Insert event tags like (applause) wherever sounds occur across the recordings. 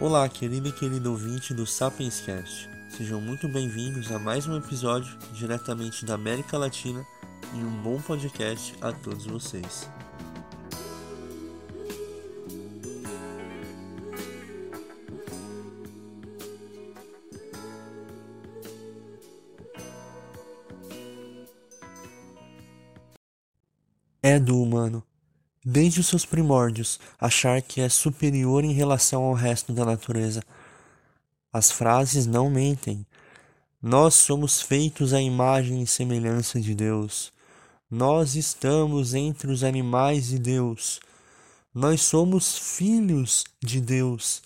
Olá, querido e querido ouvinte do Sapienscast. Sejam muito bem-vindos a mais um episódio diretamente da América Latina e um bom podcast a todos vocês. É do humano desde os seus primórdios, achar que é superior em relação ao resto da natureza. As frases não mentem. Nós somos feitos à imagem e semelhança de Deus. Nós estamos entre os animais de Deus. Nós somos filhos de Deus.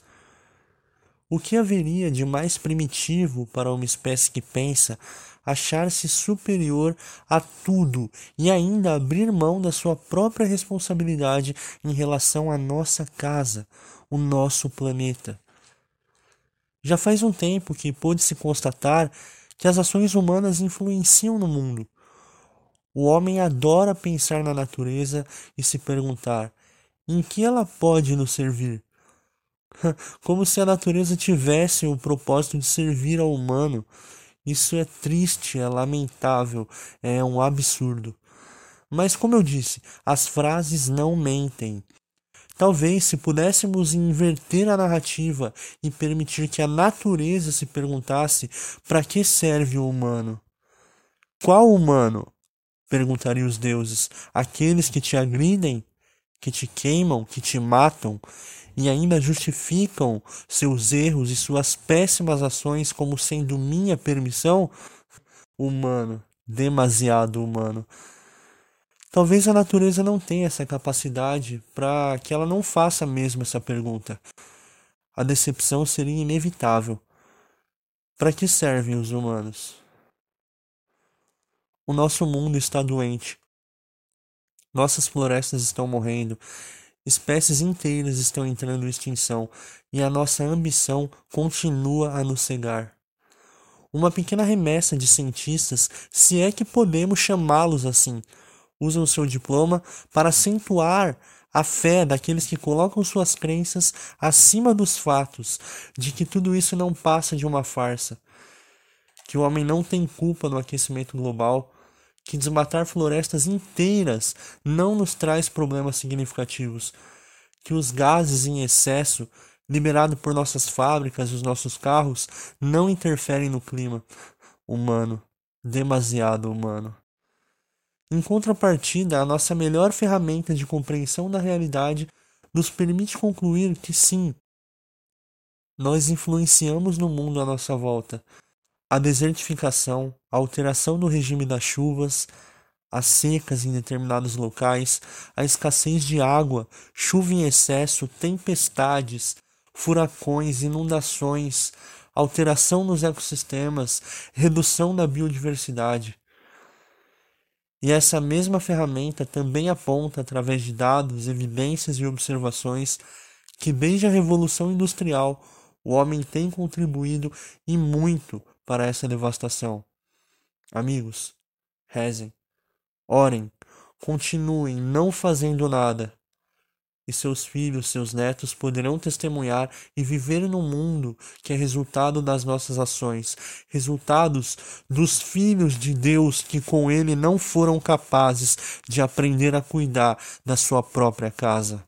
O que haveria de mais primitivo para uma espécie que pensa achar-se superior a tudo e ainda abrir mão da sua própria responsabilidade em relação à nossa casa, o nosso planeta. Já faz um tempo que pôde-se constatar que as ações humanas influenciam no mundo. O homem adora pensar na natureza e se perguntar: em que ela pode nos servir? (laughs) Como se a natureza tivesse o propósito de servir ao humano isso é triste, é lamentável, é um absurdo. Mas, como eu disse, as frases não mentem. Talvez, se pudéssemos inverter a narrativa e permitir que a natureza se perguntasse para que serve o humano. Qual humano? perguntariam os deuses. Aqueles que te agridem, que te queimam, que te matam e ainda justificam seus erros e suas péssimas ações como sendo minha permissão? Humano, demasiado humano. Talvez a natureza não tenha essa capacidade para que ela não faça mesmo essa pergunta. A decepção seria inevitável. Para que servem os humanos? O nosso mundo está doente. Nossas florestas estão morrendo Espécies inteiras estão entrando em extinção e a nossa ambição continua a nos cegar. Uma pequena remessa de cientistas, se é que podemos chamá-los assim, usam seu diploma para acentuar a fé daqueles que colocam suas crenças acima dos fatos de que tudo isso não passa de uma farsa, que o homem não tem culpa no aquecimento global que desmatar florestas inteiras não nos traz problemas significativos, que os gases em excesso liberados por nossas fábricas e os nossos carros não interferem no clima humano, demasiado humano. Em contrapartida, a nossa melhor ferramenta de compreensão da realidade nos permite concluir que sim, nós influenciamos no mundo à nossa volta, a desertificação, a alteração do regime das chuvas, as secas em determinados locais, a escassez de água, chuva em excesso, tempestades, furacões, inundações, alteração nos ecossistemas, redução da biodiversidade. E essa mesma ferramenta também aponta, através de dados, evidências e observações, que desde a Revolução Industrial o homem tem contribuído e muito para essa devastação. Amigos, rezem, orem, continuem não fazendo nada. E seus filhos, seus netos poderão testemunhar e viver no mundo que é resultado das nossas ações, resultados dos filhos de Deus que com ele não foram capazes de aprender a cuidar da sua própria casa.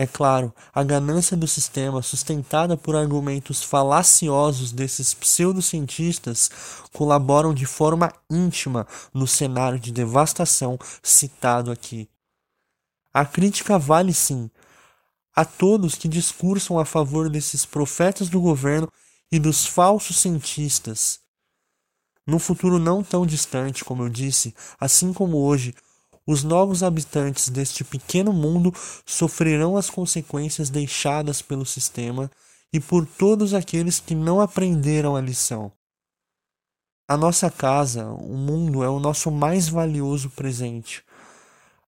É claro, a ganância do sistema, sustentada por argumentos falaciosos desses pseudocientistas, colaboram de forma íntima no cenário de devastação citado aqui. A crítica vale sim a todos que discursam a favor desses profetas do governo e dos falsos cientistas. No futuro não tão distante, como eu disse, assim como hoje, os novos habitantes deste pequeno mundo sofrerão as consequências deixadas pelo sistema e por todos aqueles que não aprenderam a lição. A nossa casa, o mundo, é o nosso mais valioso presente.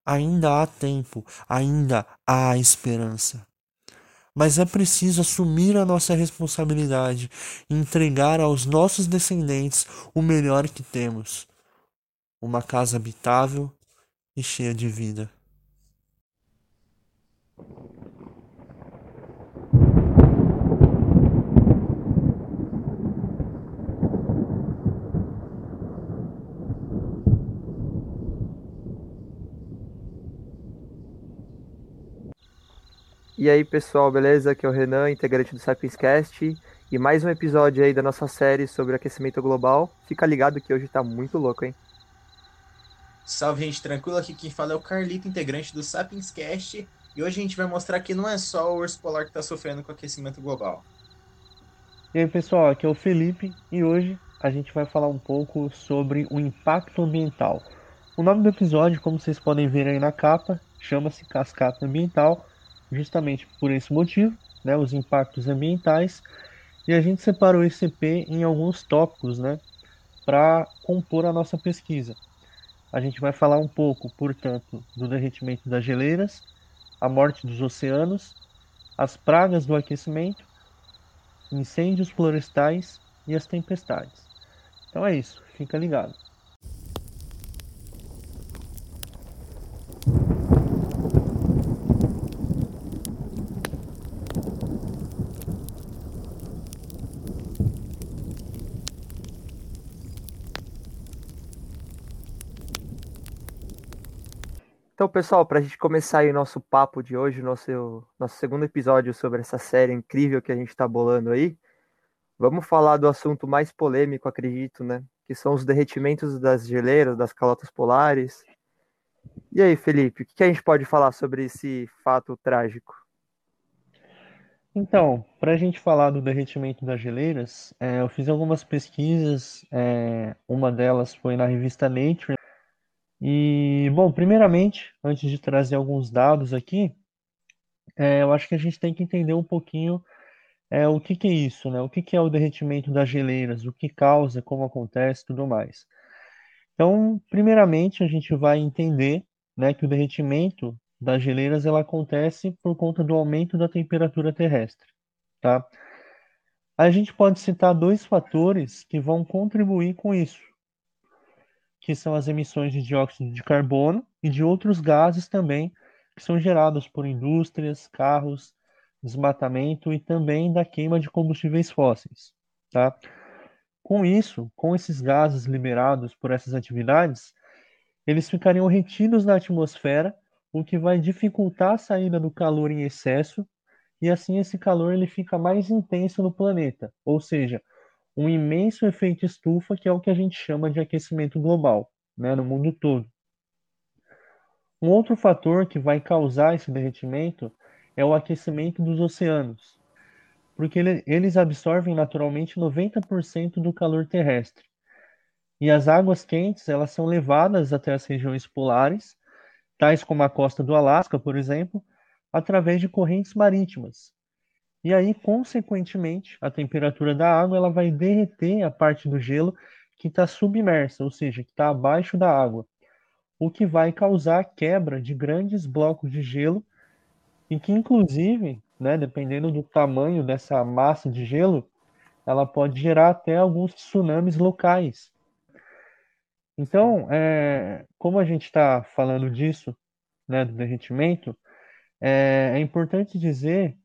Ainda há tempo, ainda há esperança. Mas é preciso assumir a nossa responsabilidade e entregar aos nossos descendentes o melhor que temos: uma casa habitável e cheia de vida. E aí pessoal, beleza? Aqui é o Renan, integrante do Sapienscast e mais um episódio aí da nossa série sobre aquecimento global. Fica ligado que hoje tá muito louco, hein? Salve, gente, tranquilo? Aqui quem fala é o Carlito, integrante do Sapienscast, e hoje a gente vai mostrar que não é só o urso polar que tá sofrendo com aquecimento global. E aí, pessoal, aqui é o Felipe, e hoje a gente vai falar um pouco sobre o impacto ambiental. O nome do episódio, como vocês podem ver aí na capa, chama-se Cascata Ambiental, justamente por esse motivo, né, os impactos ambientais, e a gente separou esse EP em alguns tópicos, né, para compor a nossa pesquisa. A gente vai falar um pouco, portanto, do derretimento das geleiras, a morte dos oceanos, as pragas do aquecimento, incêndios florestais e as tempestades. Então é isso, fica ligado. Então, pessoal, para a gente começar o nosso papo de hoje, nosso, nosso segundo episódio sobre essa série incrível que a gente está bolando aí, vamos falar do assunto mais polêmico, acredito, né? Que são os derretimentos das geleiras, das calotas polares. E aí, Felipe, o que a gente pode falar sobre esse fato trágico? Então, para a gente falar do derretimento das geleiras, é, eu fiz algumas pesquisas, é, uma delas foi na revista Nature, e, bom, primeiramente, antes de trazer alguns dados aqui, é, eu acho que a gente tem que entender um pouquinho é, o que, que é isso, né? O que, que é o derretimento das geleiras, o que causa, como acontece, tudo mais. Então, primeiramente, a gente vai entender, né, que o derretimento das geleiras ela acontece por conta do aumento da temperatura terrestre, tá? A gente pode citar dois fatores que vão contribuir com isso que são as emissões de dióxido de carbono e de outros gases também, que são gerados por indústrias, carros, desmatamento e também da queima de combustíveis fósseis. Tá? Com isso, com esses gases liberados por essas atividades, eles ficariam retidos na atmosfera, o que vai dificultar a saída do calor em excesso, e assim esse calor ele fica mais intenso no planeta, ou seja, um imenso efeito estufa, que é o que a gente chama de aquecimento global, né, no mundo todo. Um outro fator que vai causar esse derretimento é o aquecimento dos oceanos, porque ele, eles absorvem naturalmente 90% do calor terrestre. E as águas quentes, elas são levadas até as regiões polares, tais como a costa do Alasca, por exemplo, através de correntes marítimas, e aí, consequentemente, a temperatura da água ela vai derreter a parte do gelo que está submersa, ou seja, que está abaixo da água, o que vai causar a quebra de grandes blocos de gelo e que, inclusive, né, dependendo do tamanho dessa massa de gelo, ela pode gerar até alguns tsunamis locais. Então, é, como a gente está falando disso, né, do derretimento, é, é importante dizer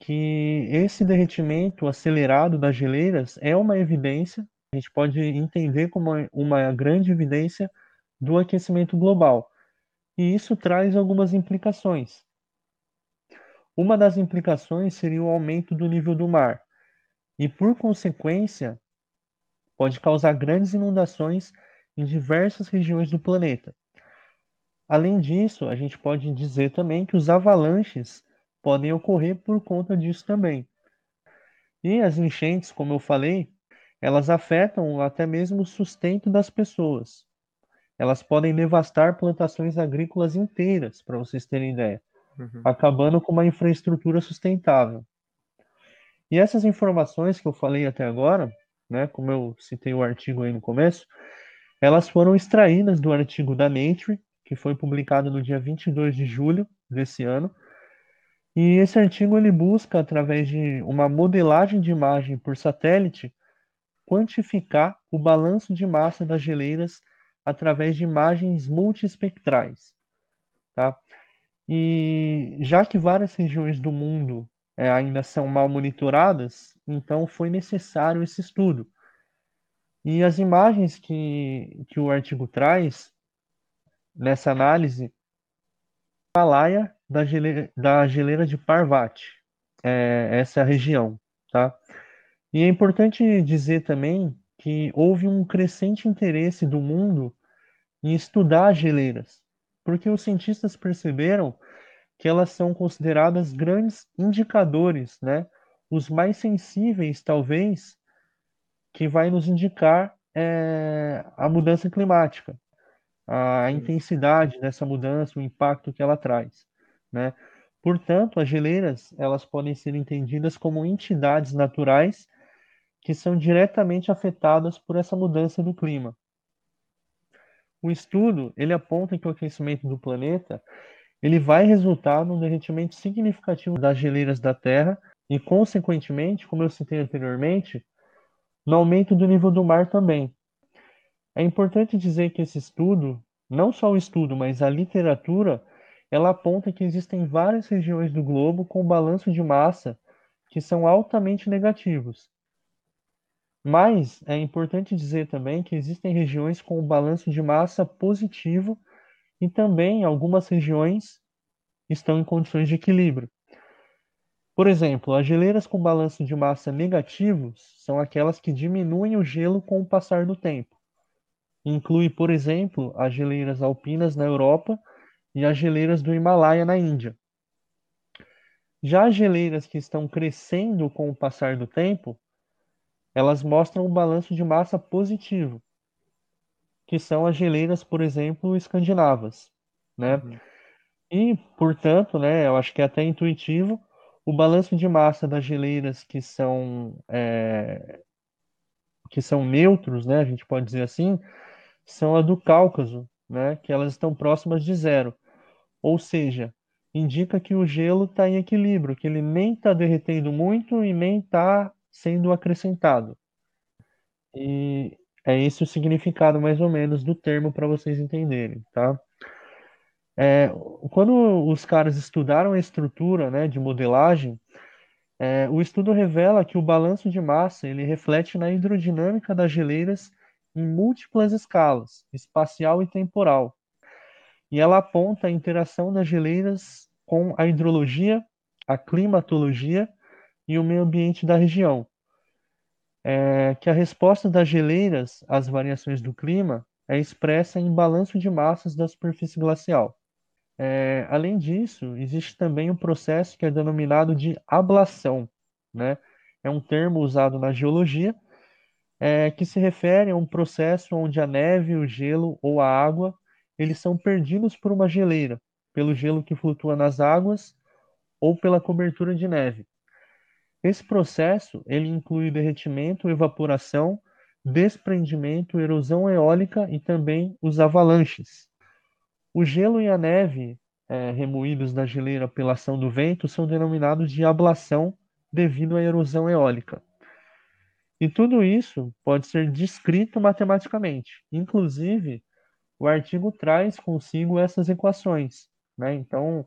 que esse derretimento acelerado das geleiras é uma evidência, a gente pode entender como uma grande evidência do aquecimento global. E isso traz algumas implicações. Uma das implicações seria o aumento do nível do mar, e por consequência, pode causar grandes inundações em diversas regiões do planeta. Além disso, a gente pode dizer também que os avalanches podem ocorrer por conta disso também. E as enchentes, como eu falei, elas afetam até mesmo o sustento das pessoas. Elas podem devastar plantações agrícolas inteiras, para vocês terem ideia, uhum. acabando com uma infraestrutura sustentável. E essas informações que eu falei até agora, né, como eu citei o artigo aí no começo, elas foram extraídas do artigo da Nature, que foi publicado no dia 22 de julho desse ano, e esse artigo ele busca, através de uma modelagem de imagem por satélite, quantificar o balanço de massa das geleiras através de imagens multiespectrais. Tá? E já que várias regiões do mundo é, ainda são mal monitoradas, então foi necessário esse estudo. E as imagens que, que o artigo traz nessa análise Himalaia da geleira, da geleira de Parvati. É, essa é a região, tá? E é importante dizer também que houve um crescente interesse do mundo em estudar as geleiras, porque os cientistas perceberam que elas são consideradas grandes indicadores, né? Os mais sensíveis, talvez, que vai nos indicar é, a mudança climática, a intensidade dessa mudança, o impacto que ela traz, né? Portanto, as geleiras elas podem ser entendidas como entidades naturais que são diretamente afetadas por essa mudança do clima. O estudo ele aponta que o aquecimento do planeta ele vai resultar num derretimento significativo das geleiras da Terra e, consequentemente, como eu citei anteriormente, no aumento do nível do mar também. É importante dizer que esse estudo, não só o estudo, mas a literatura, ela aponta que existem várias regiões do globo com balanço de massa que são altamente negativos. Mas é importante dizer também que existem regiões com balanço de massa positivo e também algumas regiões estão em condições de equilíbrio. Por exemplo, as geleiras com balanço de massa negativos são aquelas que diminuem o gelo com o passar do tempo. Inclui, por exemplo, as geleiras alpinas na Europa e as geleiras do Himalaia na Índia. Já as geleiras que estão crescendo com o passar do tempo, elas mostram um balanço de massa positivo, que são as geleiras, por exemplo, escandinavas, né? Uhum. E, portanto, né, eu acho que é até intuitivo, o balanço de massa das geleiras que são é, que são neutros, né, a gente pode dizer assim, são a do Cáucaso, né, que elas estão próximas de zero. Ou seja, indica que o gelo está em equilíbrio, que ele nem está derretendo muito e nem está sendo acrescentado. E é esse o significado mais ou menos do termo para vocês entenderem, tá? É, quando os caras estudaram a estrutura né, de modelagem, é, o estudo revela que o balanço de massa ele reflete na hidrodinâmica das geleiras em múltiplas escalas, espacial e temporal. E ela aponta a interação das geleiras com a hidrologia, a climatologia e o meio ambiente da região. É, que a resposta das geleiras às variações do clima é expressa em balanço de massas da superfície glacial. É, além disso, existe também um processo que é denominado de ablação, né? É um termo usado na geologia é, que se refere a um processo onde a neve, o gelo ou a água eles são perdidos por uma geleira, pelo gelo que flutua nas águas ou pela cobertura de neve. Esse processo ele inclui derretimento, evaporação, desprendimento, erosão eólica e também os avalanches. O gelo e a neve é, remoídos da geleira pela ação do vento são denominados de ablação devido à erosão eólica. E tudo isso pode ser descrito matematicamente. Inclusive, o artigo traz consigo essas equações. Né? Então,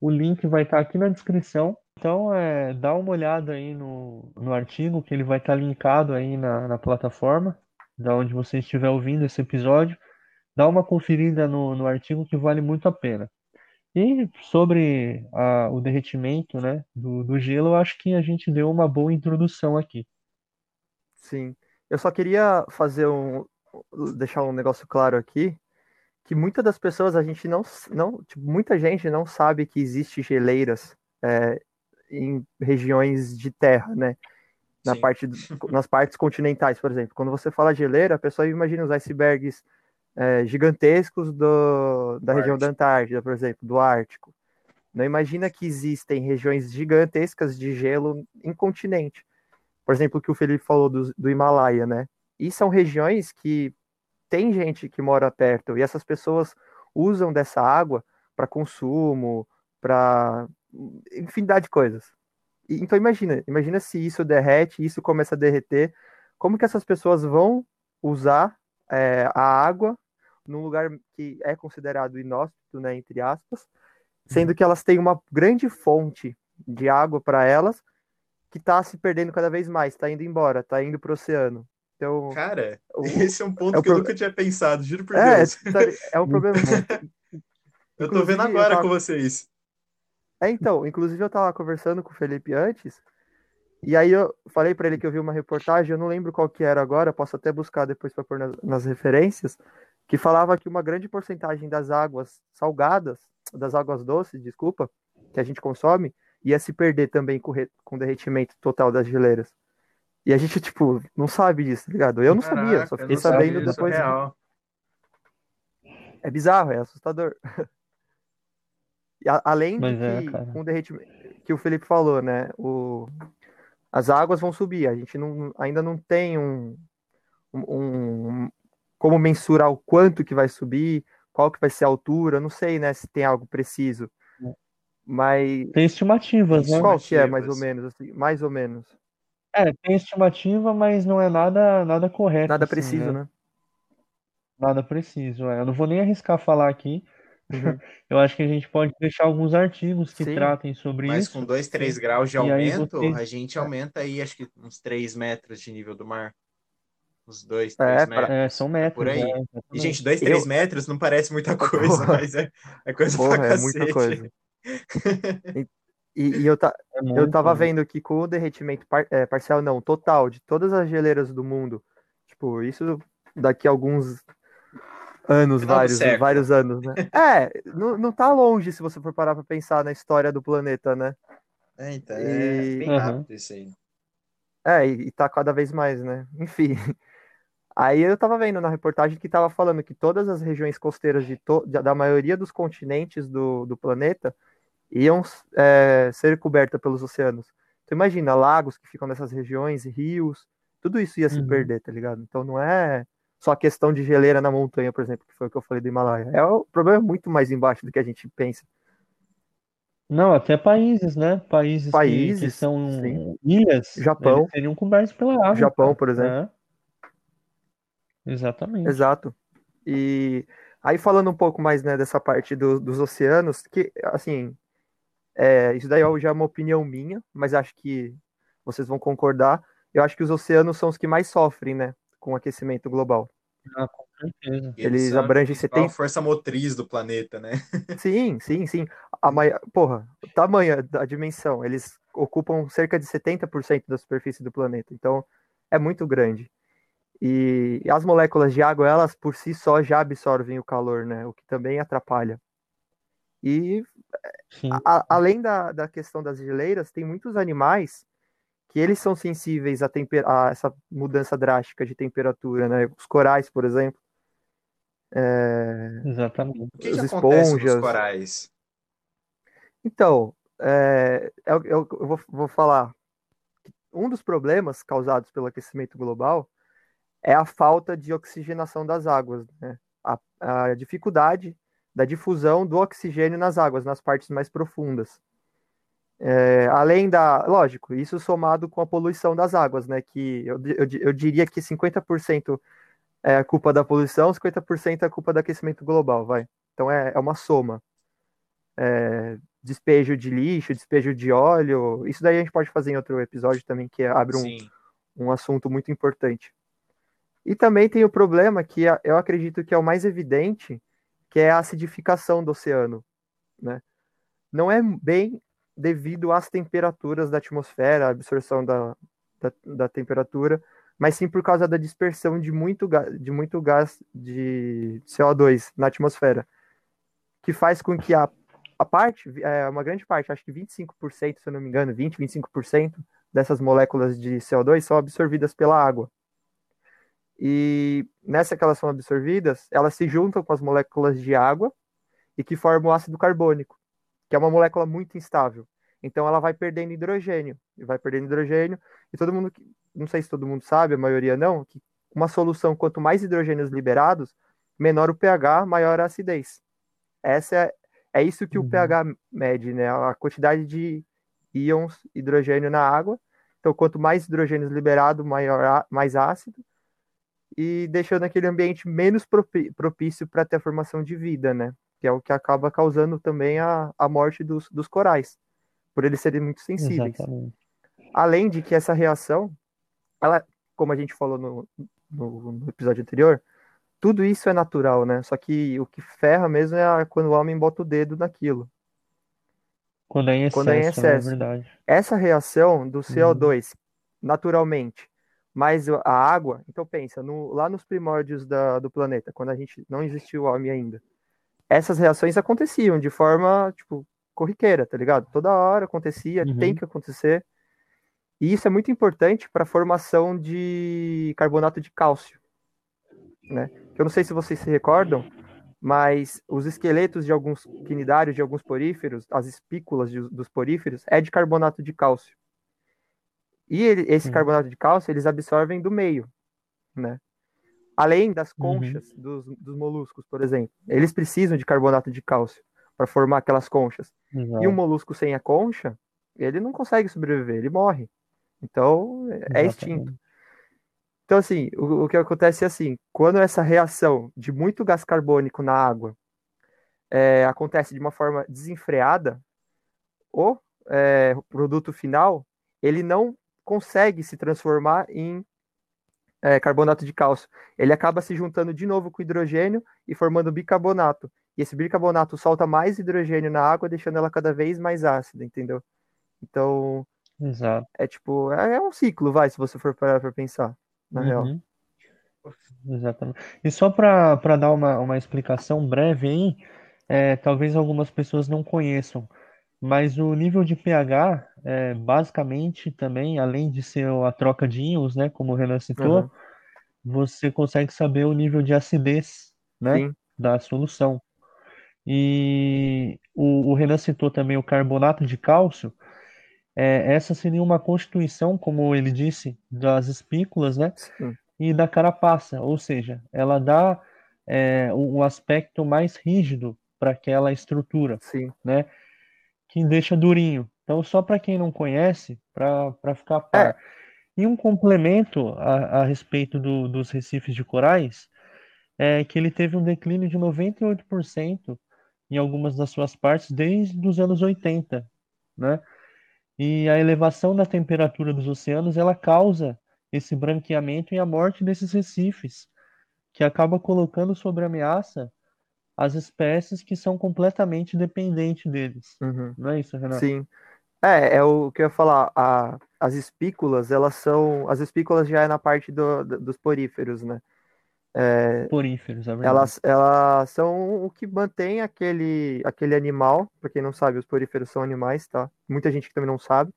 o link vai estar aqui na descrição. Então, é, dá uma olhada aí no, no artigo, que ele vai estar linkado aí na, na plataforma, da onde você estiver ouvindo esse episódio dá uma conferida no, no artigo que vale muito a pena. E sobre a, o derretimento né, do, do gelo, eu acho que a gente deu uma boa introdução aqui. Sim. Eu só queria fazer um. deixar um negócio claro aqui, que muitas das pessoas a gente não. não tipo, muita gente não sabe que existe geleiras é, em regiões de terra, né? Na parte, nas partes continentais, por exemplo. Quando você fala geleira, a pessoa imagina os icebergs é, gigantescos do, da região Ártico. da Antártida, por exemplo, do Ártico. Não imagina que existem regiões gigantescas de gelo em continente. Por exemplo, o que o Felipe falou do, do Himalaia, né? E são regiões que tem gente que mora perto e essas pessoas usam dessa água para consumo, para infinidade de coisas. E, então imagina, imagina se isso derrete, isso começa a derreter, como que essas pessoas vão usar é, a água num lugar que é considerado inóspito, né, entre aspas, sendo que elas têm uma grande fonte de água para elas que está se perdendo cada vez mais, está indo embora, está indo para o oceano. Então, Cara, o, esse é um ponto é que pro... eu nunca tinha pensado, juro por é, Deus. É um (laughs) problema muito, Eu tô vendo agora tava... com vocês. É, então, inclusive eu tava conversando com o Felipe antes, e aí eu falei para ele que eu vi uma reportagem, eu não lembro qual que era agora, posso até buscar depois para pôr nas, nas, referências, que falava que uma grande porcentagem das águas salgadas, das águas doces, desculpa, que a gente consome, ia se perder também com, re, com o derretimento total das geleiras. E a gente, tipo, não sabe disso, tá ligado? Eu não Caraca, sabia, só fiquei sabendo depois. É, é bizarro, é assustador. (laughs) A, além Mas de é, que, com o derretimento que o Felipe falou, né? O, as águas vão subir. A gente não, ainda não tem um, um, um, como mensurar o quanto que vai subir, qual que vai ser a altura, não sei, né? Se tem algo preciso. É. Mas. Tem estimativas, né? Qual que é, mais ou menos, assim, mais ou menos? É, tem estimativa, mas não é nada, nada correto. Nada assim, preciso, né? né? Nada preciso, é. Eu não vou nem arriscar falar aqui. Uhum. (laughs) Eu acho que a gente pode deixar alguns artigos que Sim. tratem sobre Mas isso. Mas com 2, 3 graus de aumento, a gente aumenta aí, acho que uns 3 metros de nível do mar. Uns 2, 3 é, metros. É, são metros. Por aí. É, e, gente, 2, 3 eu... metros não parece muita (laughs) coisa, Porra. mas é, é coisa Porra, pra cacete. É muita coisa. (laughs) e, e, eu, ta... É eu tava vendo que com o derretimento par... é, parcial, não, total, de todas as geleiras do mundo, tipo, isso daqui a alguns anos, vários, vários anos, né? (laughs) é, não, não tá longe se você for parar pra pensar na história do planeta, né? É, então, é e... é bem rápido uhum. isso aí. É, e, e tá cada vez mais, né? (laughs) Enfim. Aí eu tava vendo na reportagem que tava falando que todas as regiões costeiras de to... da maioria dos continentes do, do planeta iam é, ser cobertas pelos oceanos. Então imagina, lagos que ficam nessas regiões, rios, tudo isso ia se uhum. perder, tá ligado? Então não é só questão de geleira na montanha, por exemplo, que foi o que eu falei do Himalaia. É o problema é muito mais embaixo do que a gente pensa. Não, até países, né? Países, países que, que são sim. ilhas. Japão. seriam cobertos pela água. Japão, por exemplo. É. Exatamente. Exato. E aí falando um pouco mais né, dessa parte do, dos oceanos, que assim, é, isso daí já é uma opinião minha, mas acho que vocês vão concordar. Eu acho que os oceanos são os que mais sofrem, né? com o aquecimento global. Ah, com certeza. Eles, Eles abrangem 70. a força motriz do planeta, né? (laughs) sim, sim, sim. A maior, porra, o tamanho, a dimensão, eles ocupam cerca de 70% da superfície do planeta. Então, é muito grande. E as moléculas de água, elas por si só já absorvem o calor, né? O que também atrapalha. E a, além da, da questão das geleiras, tem muitos animais que eles são sensíveis a, a, essa mudança drástica de temperatura, né? Os corais, por exemplo. É... Exatamente. O que, que esponjas. nos corais? Então, é, eu, eu, eu vou, vou falar. Um dos problemas causados pelo aquecimento global é a falta de oxigenação das águas, né? a, a dificuldade da difusão do oxigênio nas águas, nas partes mais profundas. É, além da, lógico, isso somado com a poluição das águas, né? Que eu, eu, eu diria que 50% é culpa da poluição, 50% é culpa do aquecimento global, vai. Então é, é uma soma. É, despejo de lixo, despejo de óleo, isso daí a gente pode fazer em outro episódio também, que abre um, um assunto muito importante. E também tem o problema que eu acredito que é o mais evidente, que é a acidificação do oceano, né? Não é bem devido às temperaturas da atmosfera, absorção da, da, da temperatura, mas sim por causa da dispersão de muito, de muito gás de CO2 na atmosfera, que faz com que a, a parte, é, uma grande parte, acho que 25%, se eu não me engano, 20, 25% dessas moléculas de CO2 são absorvidas pela água. E nessa que elas são absorvidas, elas se juntam com as moléculas de água e que formam o ácido carbônico que é uma molécula muito instável. Então ela vai perdendo hidrogênio, e vai perdendo hidrogênio, e todo mundo, não sei se todo mundo sabe, a maioria não, que uma solução, quanto mais hidrogênios liberados, menor o pH, maior a acidez. Essa é, é isso que uhum. o pH mede, né? A quantidade de íons hidrogênio na água. Então, quanto mais hidrogênios liberado, maior, mais ácido, e deixando aquele ambiente menos propício para ter a formação de vida, né? que é o que acaba causando também a, a morte dos, dos corais, por eles serem muito sensíveis. Exatamente. Além de que essa reação, ela, como a gente falou no, no, no episódio anterior, tudo isso é natural, né? Só que o que ferra mesmo é quando o homem bota o dedo naquilo. Quando é em Quando é em excesso, né? É excesso. Essa reação do Uhum. CO2, naturalmente, mais a água, então pensa, no- lá nos primórdios da- do planeta, quando a gente não existiu o homem ainda, essas reações aconteciam de forma, tipo, corriqueira, tá ligado? Toda hora acontecia, Uhum. tem que acontecer. E isso é muito importante para a formação de carbonato de cálcio, né? Eu não sei se vocês se recordam, mas os esqueletos de alguns quinidários, de alguns poríferos, as espículas de- dos poríferos, é de carbonato de cálcio. E ele- esse Sim. carbonato de cálcio, eles absorvem do meio, né? Além das Uhum. conchas dos, dos moluscos, por exemplo. Eles precisam de carbonato de cálcio para formar aquelas conchas. E um molusco sem a concha, ele não consegue sobreviver, ele morre. Então, é extinto. Exatamente. Então, assim, o, o que acontece é assim, quando essa reação de muito gás carbônico na água é, acontece de uma forma desenfreada, o é, produto final, ele não consegue se transformar em é, carbonato de cálcio. Ele acaba se juntando de novo com hidrogênio e formando bicarbonato. E esse bicarbonato solta mais hidrogênio na água, deixando ela cada vez mais ácida, entendeu? Então, Exato. é tipo, é, é um ciclo, vai, se você for parar pra pensar, na real. Uhum. Exatamente. E só para para dar uma, uma explicação breve aí, é, talvez algumas pessoas não conheçam, mas o nível de pH, é, basicamente também, além de ser a troca de íons, né, como o Renan citou, Aham. você consegue saber o nível de acidez, né, Sim, da solução. E o, o Renan citou também o carbonato de cálcio. É, essa seria uma constituição, como ele disse, das espículas, né? sim. e da carapaça, ou seja, ela dá é, um aspecto mais rígido para aquela estrutura, Sim. né? Que deixa durinho. Então, só para quem não conhece, para ficar par. E um complemento a, a respeito do- dos recifes de corais é que ele teve um declínio de 98% em algumas das suas partes desde os anos 80, né? E a elevação da temperatura dos oceanos, ela causa esse branqueamento e a morte desses recifes, que acaba colocando sob ameaça as espécies que são completamente dependentes deles. Uhum. Não é isso, Renato? Sim. É, é o que eu ia falar. A, as espículas, elas são. As espículas já é na parte do- do- dos poríferos, né? Poríferos, é verdade. Elas, elas são o que mantém aquele, aquele animal. Pra quem não sabe, os poríferos são animais, tá? Muita gente que também não sabe.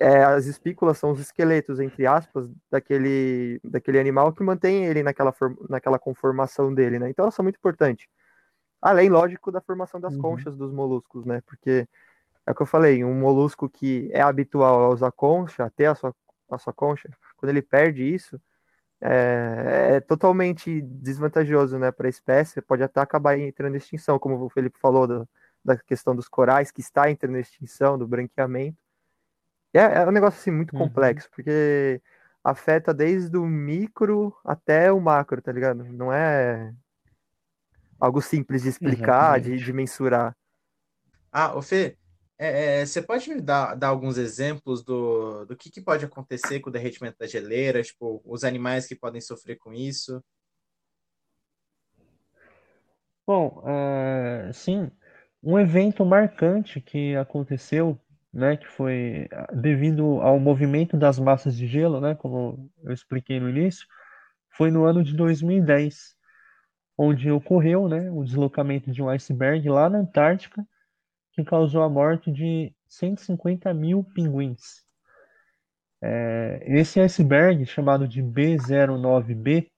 É, as espículas são os esqueletos, entre aspas, daquele, daquele animal que mantém ele naquela, naquela conformação dele, né? Então elas são muito importantes. Além, lógico, da formação das Uhum. conchas dos moluscos, né? Porque é o que eu falei, um molusco que é habitual a usar concha, até a sua, a sua concha, quando ele perde isso, é, é totalmente desvantajoso, né, para a espécie, pode até acabar entrando em extinção, como o Felipe falou da, da questão dos corais, que está entrando em extinção, do branqueamento. É, é um negócio assim muito Uhum. complexo, porque afeta desde o micro até o macro, tá ligado? Não é algo simples de explicar, de, Exatamente. de mensurar. Ah, ô Fê, é, é, você pode me dar, dar alguns exemplos do, do que, que pode acontecer com o derretimento da geleira, tipo, os animais que podem sofrer com isso? Bom, é, sim, um evento marcante que aconteceu, né, que foi ah, devido ao movimento das massas de gelo, né, como eu expliquei no início, foi no ano de 2010, onde ocorreu, né, o deslocamento de um iceberg lá na Antártica, que causou a morte de 150 mil pinguins. É, esse iceberg, chamado de B09B,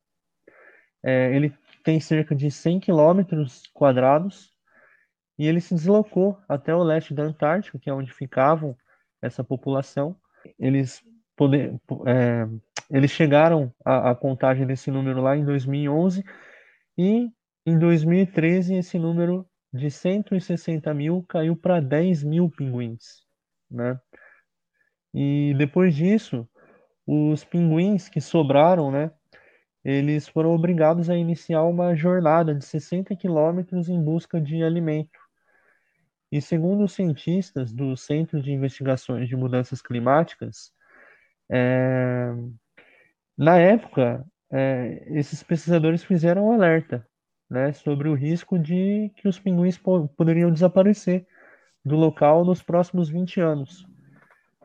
é, ele tem cerca de 100 quilômetros quadrados e ele se deslocou até o leste da Antártica, que é onde ficavam essa população. Eles, poder, é, eles chegaram à, à contagem desse número lá em 2011 e em 2013 esse número de 160 mil caiu para 10 mil pinguins, né? E depois disso, os pinguins que sobraram, né, eles foram obrigados a iniciar uma jornada de 60 quilômetros em busca de alimento. E segundo os cientistas do Centro de Investigações de Mudanças Climáticas, é, na época é, esses pesquisadores fizeram um alerta né, sobre o risco de que os pinguins po poderiam desaparecer do local nos próximos 20 anos.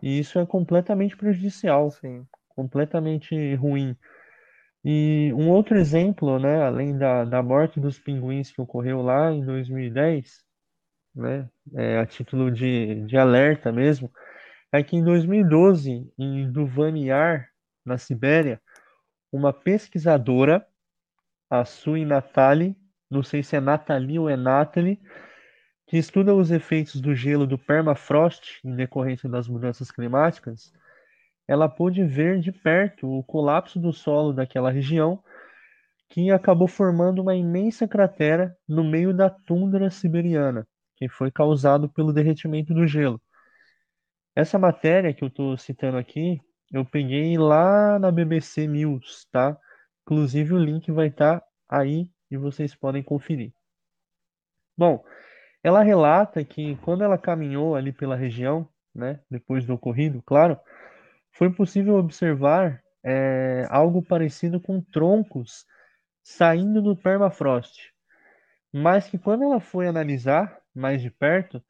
E isso é completamente prejudicial, Sim. completamente ruim. E um outro exemplo, né, além da, da morte dos pinguins que ocorreu lá em 2010, né, é, a título de, de alerta mesmo, é que em 2012, em Duvanyar, na Sibéria, uma pesquisadora, a Sui Natali, não sei se é Nathalie ou é Nathalie, que estuda os efeitos do gelo do permafrost em decorrência das mudanças climáticas, ela pôde ver de perto o colapso do solo daquela região, que acabou formando uma imensa cratera no meio da tundra siberiana, que foi causado pelo derretimento do gelo. Essa matéria que eu estou citando aqui, eu peguei lá na BBC News, tá? Inclusive o link vai estar tá aí e vocês podem conferir. Bom, ela relata que quando ela caminhou ali pela região, né, depois do ocorrido, claro, foi possível observar é, algo parecido com troncos saindo do permafrost, mas que quando ela foi analisar mais de perto,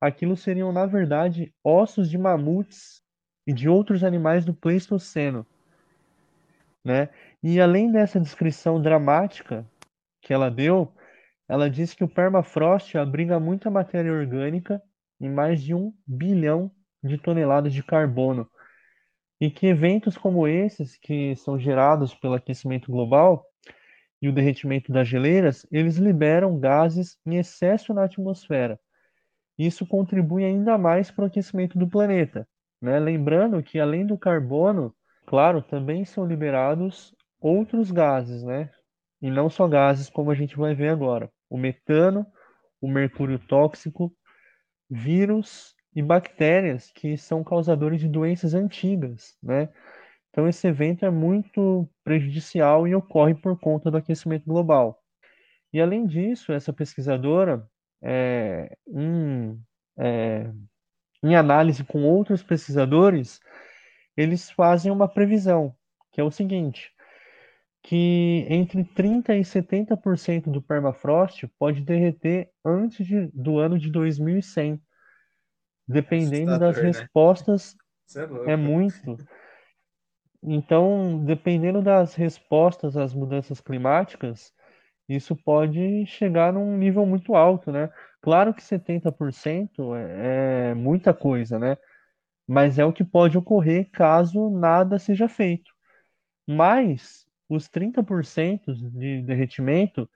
aquilo seriam na verdade ossos de mamutes e de outros animais do Pleistoceno, né? E além dessa descrição dramática que ela deu, ela diz que o permafrost abriga muita matéria orgânica e mais de um bilhão de toneladas de carbono. E que eventos como esses, que são gerados pelo aquecimento global e o derretimento das geleiras, eles liberam gases em excesso na atmosfera. Isso contribui ainda mais para o aquecimento do planeta. Né? Lembrando que, além do carbono, claro, também são liberados outros gases, né? E não só gases, como a gente vai ver agora o metano, o mercúrio tóxico, vírus e bactérias que são causadores de doenças antigas, né? Então esse evento é muito prejudicial e ocorre por conta do aquecimento global. E além disso, essa pesquisadora, é, em, é, em análise com outros pesquisadores, eles fazem uma previsão, que é o seguinte: que entre 30% e 70% do permafrost pode derreter antes de, do ano de 2100, dependendo das né? respostas. É, é muito. Então, dependendo das respostas às mudanças climáticas, isso pode chegar num nível muito alto, né? Claro que 70% é, é muita coisa, né? Mas é o que pode ocorrer caso nada seja feito. Mas os 30% de derretimento,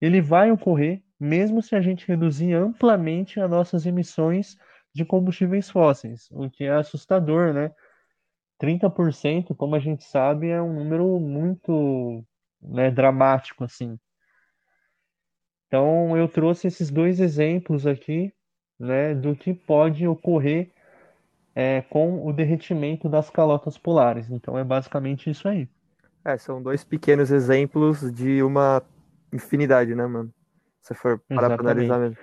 ele vai ocorrer mesmo se a gente reduzir amplamente as nossas emissões de combustíveis fósseis, o que é assustador, né? 30%, como a gente sabe, é um número muito né, dramático, assim. Então, eu trouxe esses dois exemplos aqui, né, do que pode ocorrer é, com o derretimento das calotas polares. Então, é basicamente isso aí. É, são dois pequenos exemplos de uma infinidade, né, mano? Se for parar pra analisar mesmo.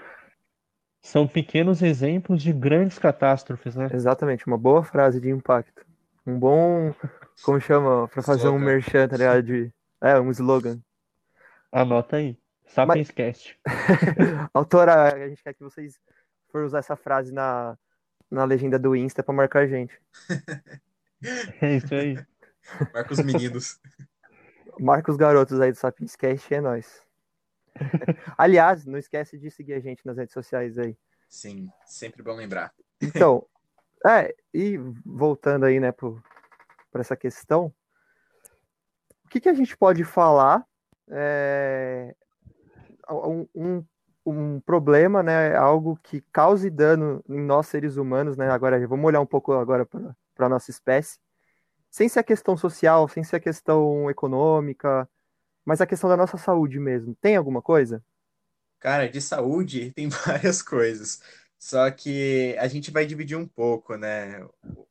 São pequenos exemplos de grandes catástrofes, né? Exatamente, uma boa frase de impacto. Um bom, como chama, pra fazer um merchan, tá ligado? De, é, um slogan. Anota aí. Sapienscast. (laughs) Autora, a gente quer que vocês for usar essa frase na, na legenda do Insta pra marcar a gente. (laughs) É isso aí. Marca os meninos. (laughs) Marca os garotos aí do Sapiens Cast, é nóis. Aliás, não esquece de seguir a gente nas redes sociais aí. Sim, sempre bom lembrar. Então, é, e voltando aí, né, para essa questão, o que, que a gente pode falar? É, um, um, um, problema, né, algo que cause dano em nós seres humanos, né? Agora, vamos olhar um pouco agora para a nossa espécie sem ser a questão social, sem ser a questão econômica, mas a questão da nossa saúde mesmo. Tem alguma coisa? Cara, de saúde (laughs) tem várias coisas. Só que a gente vai dividir um pouco, né?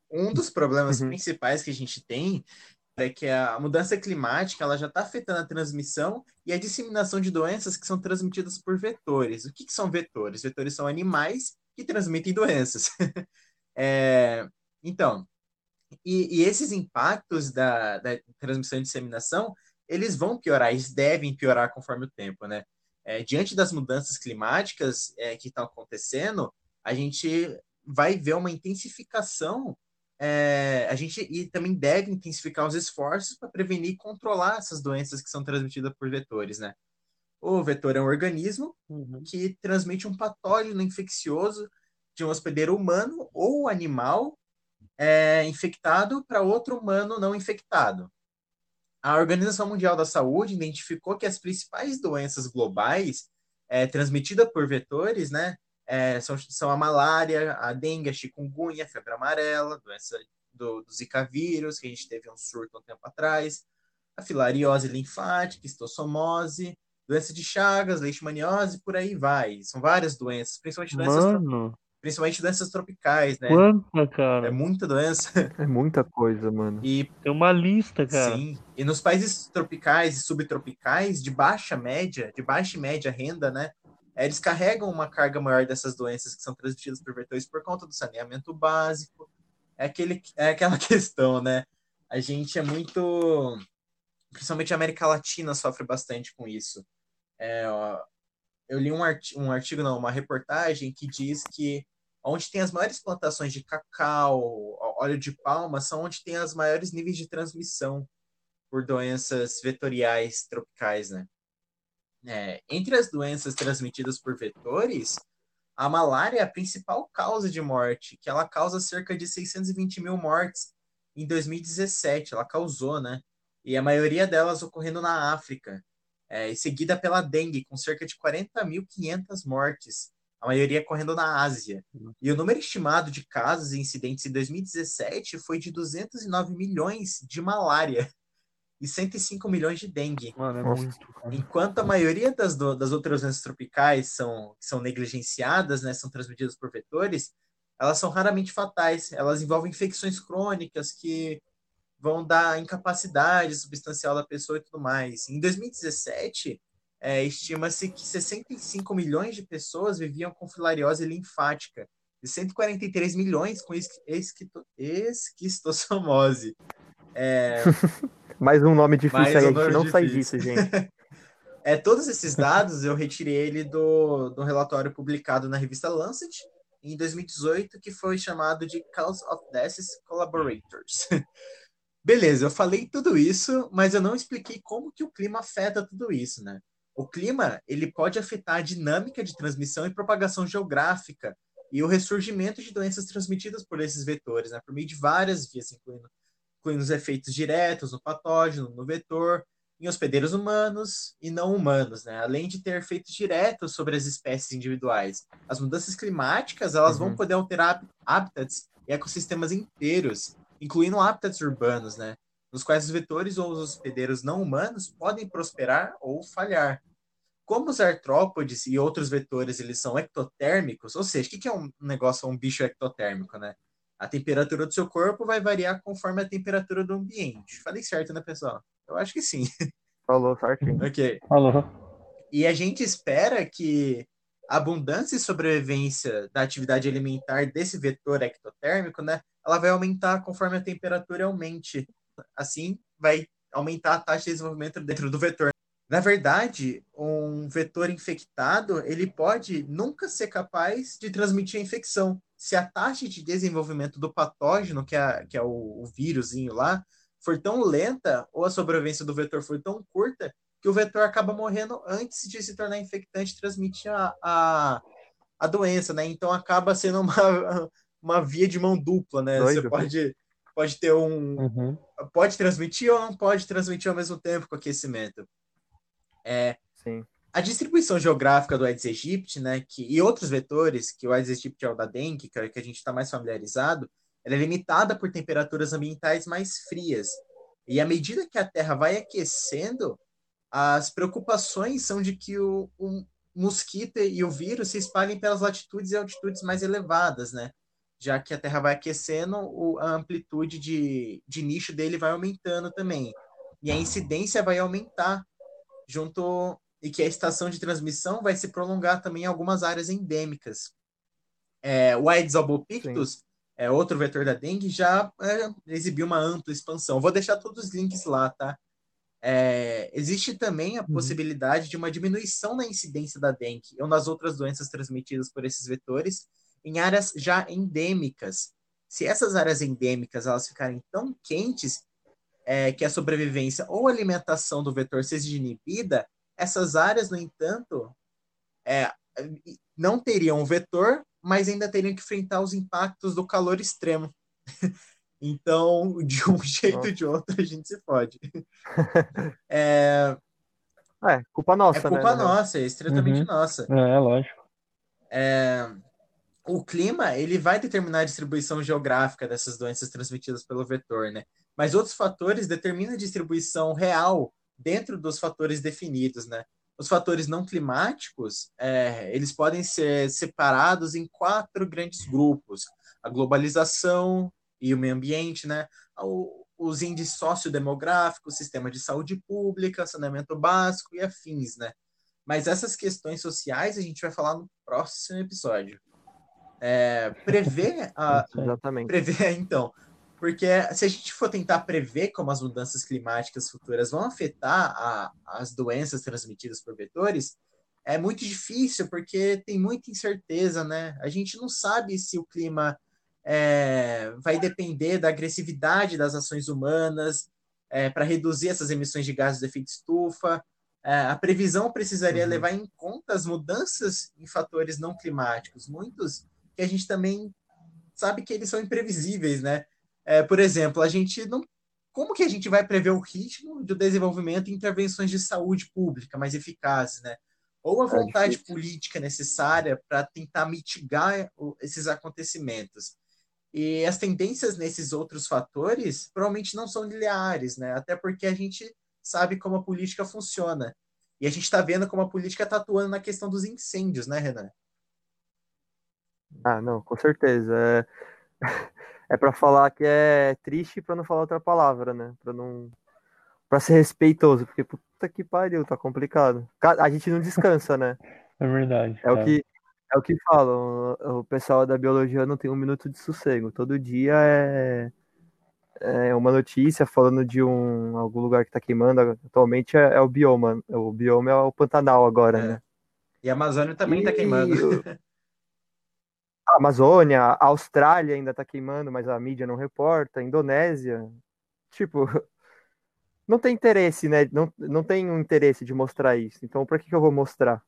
Um dos problemas uhum. principais que a gente tem é que a mudança climática ela já está afetando a transmissão e a disseminação de doenças que são transmitidas por vetores. O que, que são vetores? Vetores são animais que transmitem doenças. (laughs) é, então, E, e esses impactos da, da, transmissão e disseminação, eles vão piorar, eles devem piorar conforme o tempo, né? É, diante das mudanças climáticas é, que estão acontecendo, a gente vai ver uma intensificação, é, a gente e também deve intensificar os esforços para prevenir e controlar essas doenças que são transmitidas por vetores, né? O vetor é um organismo uhum. que transmite um patógeno infeccioso de um hospedeiro humano ou animal é, infectado para outro humano não infectado. A Organização Mundial da Saúde identificou que as principais doenças globais é, transmitidas por vetores, né, é, são, são a malária, a dengue, a chikungunya, a febre amarela, doença do, do Zika vírus, que a gente teve um surto um tempo atrás, a filariose linfática, estossomose, doença de Chagas, leishmaniose, por aí vai. São várias doenças, principalmente doenças Mano principalmente doenças tropicais, né? Quanta, cara? É muita doença. (laughs) É muita coisa, mano. E tem uma lista, cara. Sim. E nos países tropicais e subtropicais, de baixa média, de baixa e média renda, né? Eles carregam uma carga maior dessas doenças que são transmitidas por vetores por conta do saneamento básico. É, aquele, é aquela (laughs) questão, né? A gente é muito. Principalmente a América Latina sofre bastante com isso. É, ó, eu li um, artigo, um artigo, não, uma reportagem que diz que onde tem as maiores plantações de cacau, óleo de palma, são onde tem os maiores níveis de transmissão por doenças vetoriais tropicais, né? É, entre as doenças transmitidas por vetores, a malária é a principal causa de morte, que ela causa cerca de 620 mil mortes em 2017, ela causou, né? E a maioria delas ocorrendo na África, é, seguida pela dengue, com cerca de 40.500 mortes a maioria correndo na Ásia. E o número estimado de casos e incidentes em 2017 foi de 209 milhões de malária e 105 milhões de dengue. Mano, é muito. Enquanto a maioria das, do, das outras doenças tropicais são, são negligenciadas, né, são transmitidas por vetores, elas são raramente fatais. Elas envolvem infecções crônicas que vão dar incapacidade substancial da pessoa e tudo mais. Em 2017, é, estima-se que 65 milhões de pessoas viviam com filariose linfática e 143 milhões com esquistossomose. É... (laughs) Mais um nome difícil aí, um a gente não difícil. sai disso, gente. (laughs) é, todos esses dados eu retirei ele do, do relatório publicado na revista Lancet em 2018, que foi chamado de Cause of Deaths Collaborators. (laughs) Beleza, eu falei tudo isso, mas eu não expliquei como que o clima afeta tudo isso, né? O clima ele pode afetar a dinâmica de transmissão e propagação geográfica e o ressurgimento de doenças transmitidas por esses vetores, né, por meio de várias vias, incluindo, incluindo os efeitos diretos no patógeno, no vetor, em hospedeiros humanos e não humanos, né? além de ter efeitos diretos sobre as espécies individuais. As mudanças climáticas elas uhum. vão poder alterar hábitats e ecossistemas inteiros, incluindo hábitats urbanos, né? nos quais os vetores ou os hospedeiros não humanos podem prosperar ou falhar. Como os artrópodes e outros vetores eles são ectotérmicos, ou seja, o que é um negócio, um bicho ectotérmico, né? A temperatura do seu corpo vai variar conforme a temperatura do ambiente. Falei certo, né, pessoal? Eu acho que sim. (laughs) Falou certinho. ok. Falou. E a gente espera que a abundância e sobrevivência da atividade alimentar desse vetor ectotérmico, né, ela vai aumentar conforme a temperatura aumente assim vai aumentar a taxa de desenvolvimento dentro do vetor. Na verdade, um vetor infectado, ele pode nunca ser capaz de transmitir a infecção. Se a taxa de desenvolvimento do patógeno, que é, que é o, o vírusinho lá, for tão lenta, ou a sobrevivência do vetor for tão curta, que o vetor acaba morrendo antes de se tornar infectante e transmitir a, a, a doença, né? Então acaba sendo uma, (laughs) uma via de mão dupla, né? Doido. Você pode pode ter um. Uhum. Pode transmitir ou não pode transmitir ao mesmo tempo com aquecimento. É, Sim. A distribuição geográfica do Aedes aegypti, né, que, e outros vetores, que o Aedes aegypti é o da dengue, que, é que a gente está mais familiarizado, ela é limitada por temperaturas ambientais mais frias. E à medida que a Terra vai aquecendo, as preocupações são de que o, o mosquito e o vírus se espalhem pelas latitudes e altitudes mais elevadas, né? já que a Terra vai aquecendo, a amplitude de, de nicho dele vai aumentando também. E a incidência vai aumentar junto e que a estação de transmissão vai se prolongar também em algumas áreas endêmicas. É, o Aedes albopictus, é, outro vetor da dengue, já é, exibiu uma ampla expansão. Vou deixar todos os links lá, tá? É, existe também a uhum. possibilidade de uma diminuição na incidência da dengue ou nas outras doenças transmitidas por esses vetores em áreas já endêmicas. Se essas áreas endêmicas elas ficarem tão quentes é, que a sobrevivência ou alimentação do vetor seja inibida, essas áreas, no entanto, é, não teriam o vetor, mas ainda teriam que enfrentar os impactos do calor extremo. (laughs) então, de um (laughs) jeito ou de outro, a gente se fode. (laughs) É, é culpa nossa, é culpa né? nossa, é estritamente uhum. nossa. É, lógico. É, o clima, ele vai determinar a distribuição geográfica dessas doenças transmitidas pelo vetor, né? Mas outros fatores determinam a distribuição real dentro dos fatores definidos, né? Os fatores não climáticos, é, eles podem ser separados em quatro grandes grupos. A globalização e o meio ambiente, né? O, os índices sociodemográficos, sistema de saúde pública, saneamento básico e afins, né? Mas essas questões sociais a gente vai falar no próximo episódio. É, prever a, (laughs) Exatamente. Prever, então, porque se a gente for tentar prever como as mudanças climáticas futuras vão afetar a, as doenças transmitidas por vetores, é muito difícil, porque tem muita incerteza, né? A gente não sabe se o clima é, vai depender da agressividade das ações humanas é, para reduzir essas emissões de gases de efeito estufa. É, a previsão precisaria uhum. levar em conta as mudanças em fatores não climáticos, muitos que a gente também sabe que eles são imprevisíveis, né? É, por exemplo, a gente não. Como que a gente vai prever o ritmo do desenvolvimento de intervenções de saúde pública mais eficazes, né? Ou a é vontade é política necessária para tentar mitigar esses acontecimentos. E as tendências nesses outros fatores provavelmente não são lineares, né? Até porque a gente sabe como a política funciona. E a gente está vendo como a política está atuando na questão dos incêndios, né, Renan? Ah, não, com certeza. É, (laughs) é para falar que é triste para não falar outra palavra, né? Para não para ser respeitoso, porque puta que pariu, tá complicado. A gente não descansa, né? (laughs) É verdade. É, o que é o que falam. O pessoal da biologia não tem um minuto de sossego. Todo dia é é uma notícia falando de um algum lugar que tá queimando. Atualmente é, é o bioma. O bioma é o Pantanal agora, é. né? E a Amazônia também e... tá queimando. (laughs) A Amazônia, a Austrália ainda tá queimando, mas a mídia não reporta, a Indonésia. Tipo, (laughs) não tem interesse, né? Não, não tem um interesse de mostrar isso. Então, para que, que eu vou mostrar?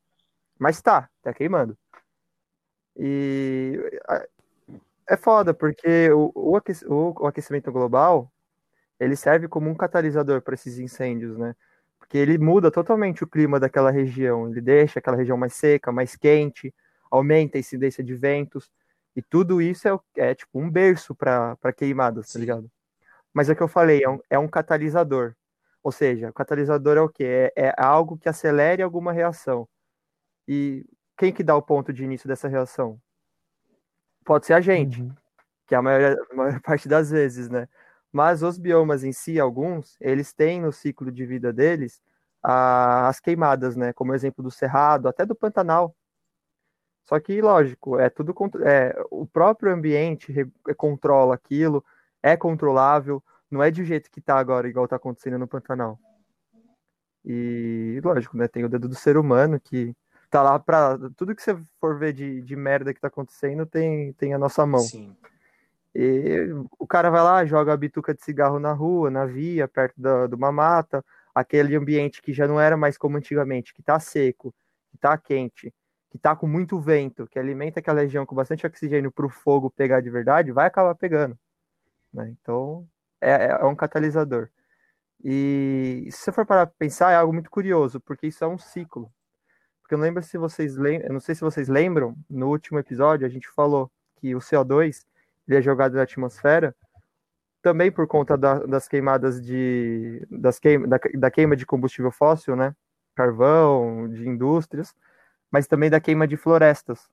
Mas tá, tá queimando. E é foda, porque o, o, aquecimento global ele serve como um catalisador para esses incêndios, né? Porque ele muda totalmente o clima daquela região, ele deixa aquela região mais seca, mais quente, aumenta a incidência de ventos, e tudo isso é, é tipo um berço para queimadas, tá ligado? Mas é o que eu falei, é um, é um catalisador. Ou seja, o catalisador é o quê? É, é algo que acelere alguma reação. E quem que dá o ponto de início dessa reação? Pode ser a gente, uhum. que é a maior, a maior parte das vezes, né? Mas os biomas em si, alguns, eles têm no ciclo de vida deles a, as queimadas, né? Como o exemplo do Cerrado, até do Pantanal. Só que, lógico, é tudo é, o próprio ambiente controla aquilo, é controlável, não é de jeito que tá agora, igual tá acontecendo no Pantanal. E, lógico, né, tem o dedo do ser humano que tá lá pra. Tudo que você for ver de, de merda que tá acontecendo tem, tem a nossa mão. Sim. E o cara vai lá, joga a bituca de cigarro na rua, na via, perto da, de uma mata, aquele ambiente que já não era mais como antigamente, que tá seco, que tá quente que está com muito vento, que alimenta aquela região com bastante oxigênio para o fogo pegar de verdade, vai acabar pegando. Né? Então, é, é, é um catalisador. E se você for para pensar, é algo muito curioso, porque isso é um ciclo. Porque eu não lembro se vocês lembram, não sei se vocês lembram, no último episódio a gente falou que o CO2 ele é jogado na atmosfera também por conta da, das queimadas de das queima, da, da queima de combustível fóssil, né? Carvão, de indústrias, mas também da queima de florestas.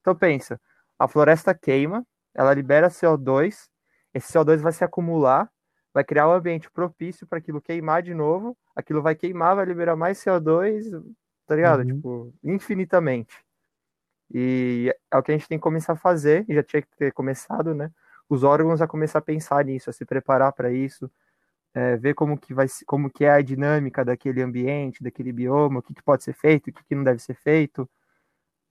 Então pensa, a floresta queima, ela libera CO2, esse CO2 vai se acumular, vai criar um ambiente propício para aquilo queimar de novo, aquilo vai queimar, vai liberar mais CO2, tá ligado? Uhum. Tipo, infinitamente. E é o que a gente tem que começar a fazer, e já tinha que ter começado, né? os órgãos a começar a pensar nisso, a se preparar para isso, é, ver como que vai, como que é a dinâmica daquele ambiente, daquele bioma, o que, que pode ser feito, o que, que não deve ser feito,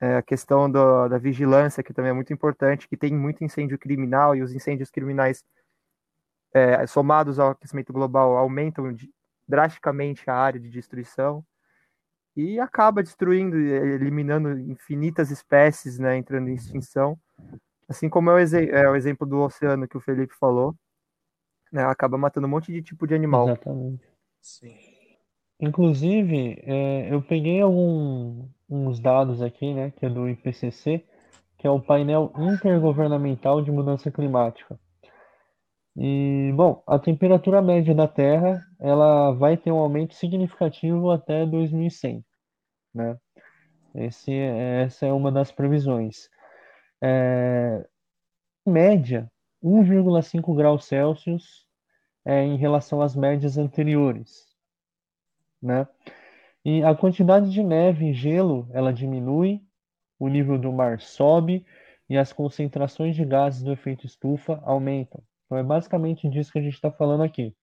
é, a questão do, da vigilância, que também é muito importante, que tem muito incêndio criminal e os incêndios criminais é, somados ao aquecimento global aumentam drasticamente a área de destruição e acaba destruindo, eliminando infinitas espécies, né, entrando em extinção, assim como é o, é o exemplo do oceano que o Felipe falou, né, acaba matando um monte de tipo de animal. Exatamente. Sim. Inclusive, é, eu peguei algum, uns dados aqui, né, que é do IPCC, que é o painel intergovernamental de mudança climática. E, bom, a temperatura média da Terra, ela vai ter um aumento significativo até 2100, né? Esse, essa é uma das previsões. É, média, 1,5 graus Celsius é, em relação às médias anteriores, né? E a quantidade de neve e gelo, ela diminui, o nível do mar sobe e as concentrações de gases do efeito estufa aumentam. Então é basicamente disso que a gente está falando aqui,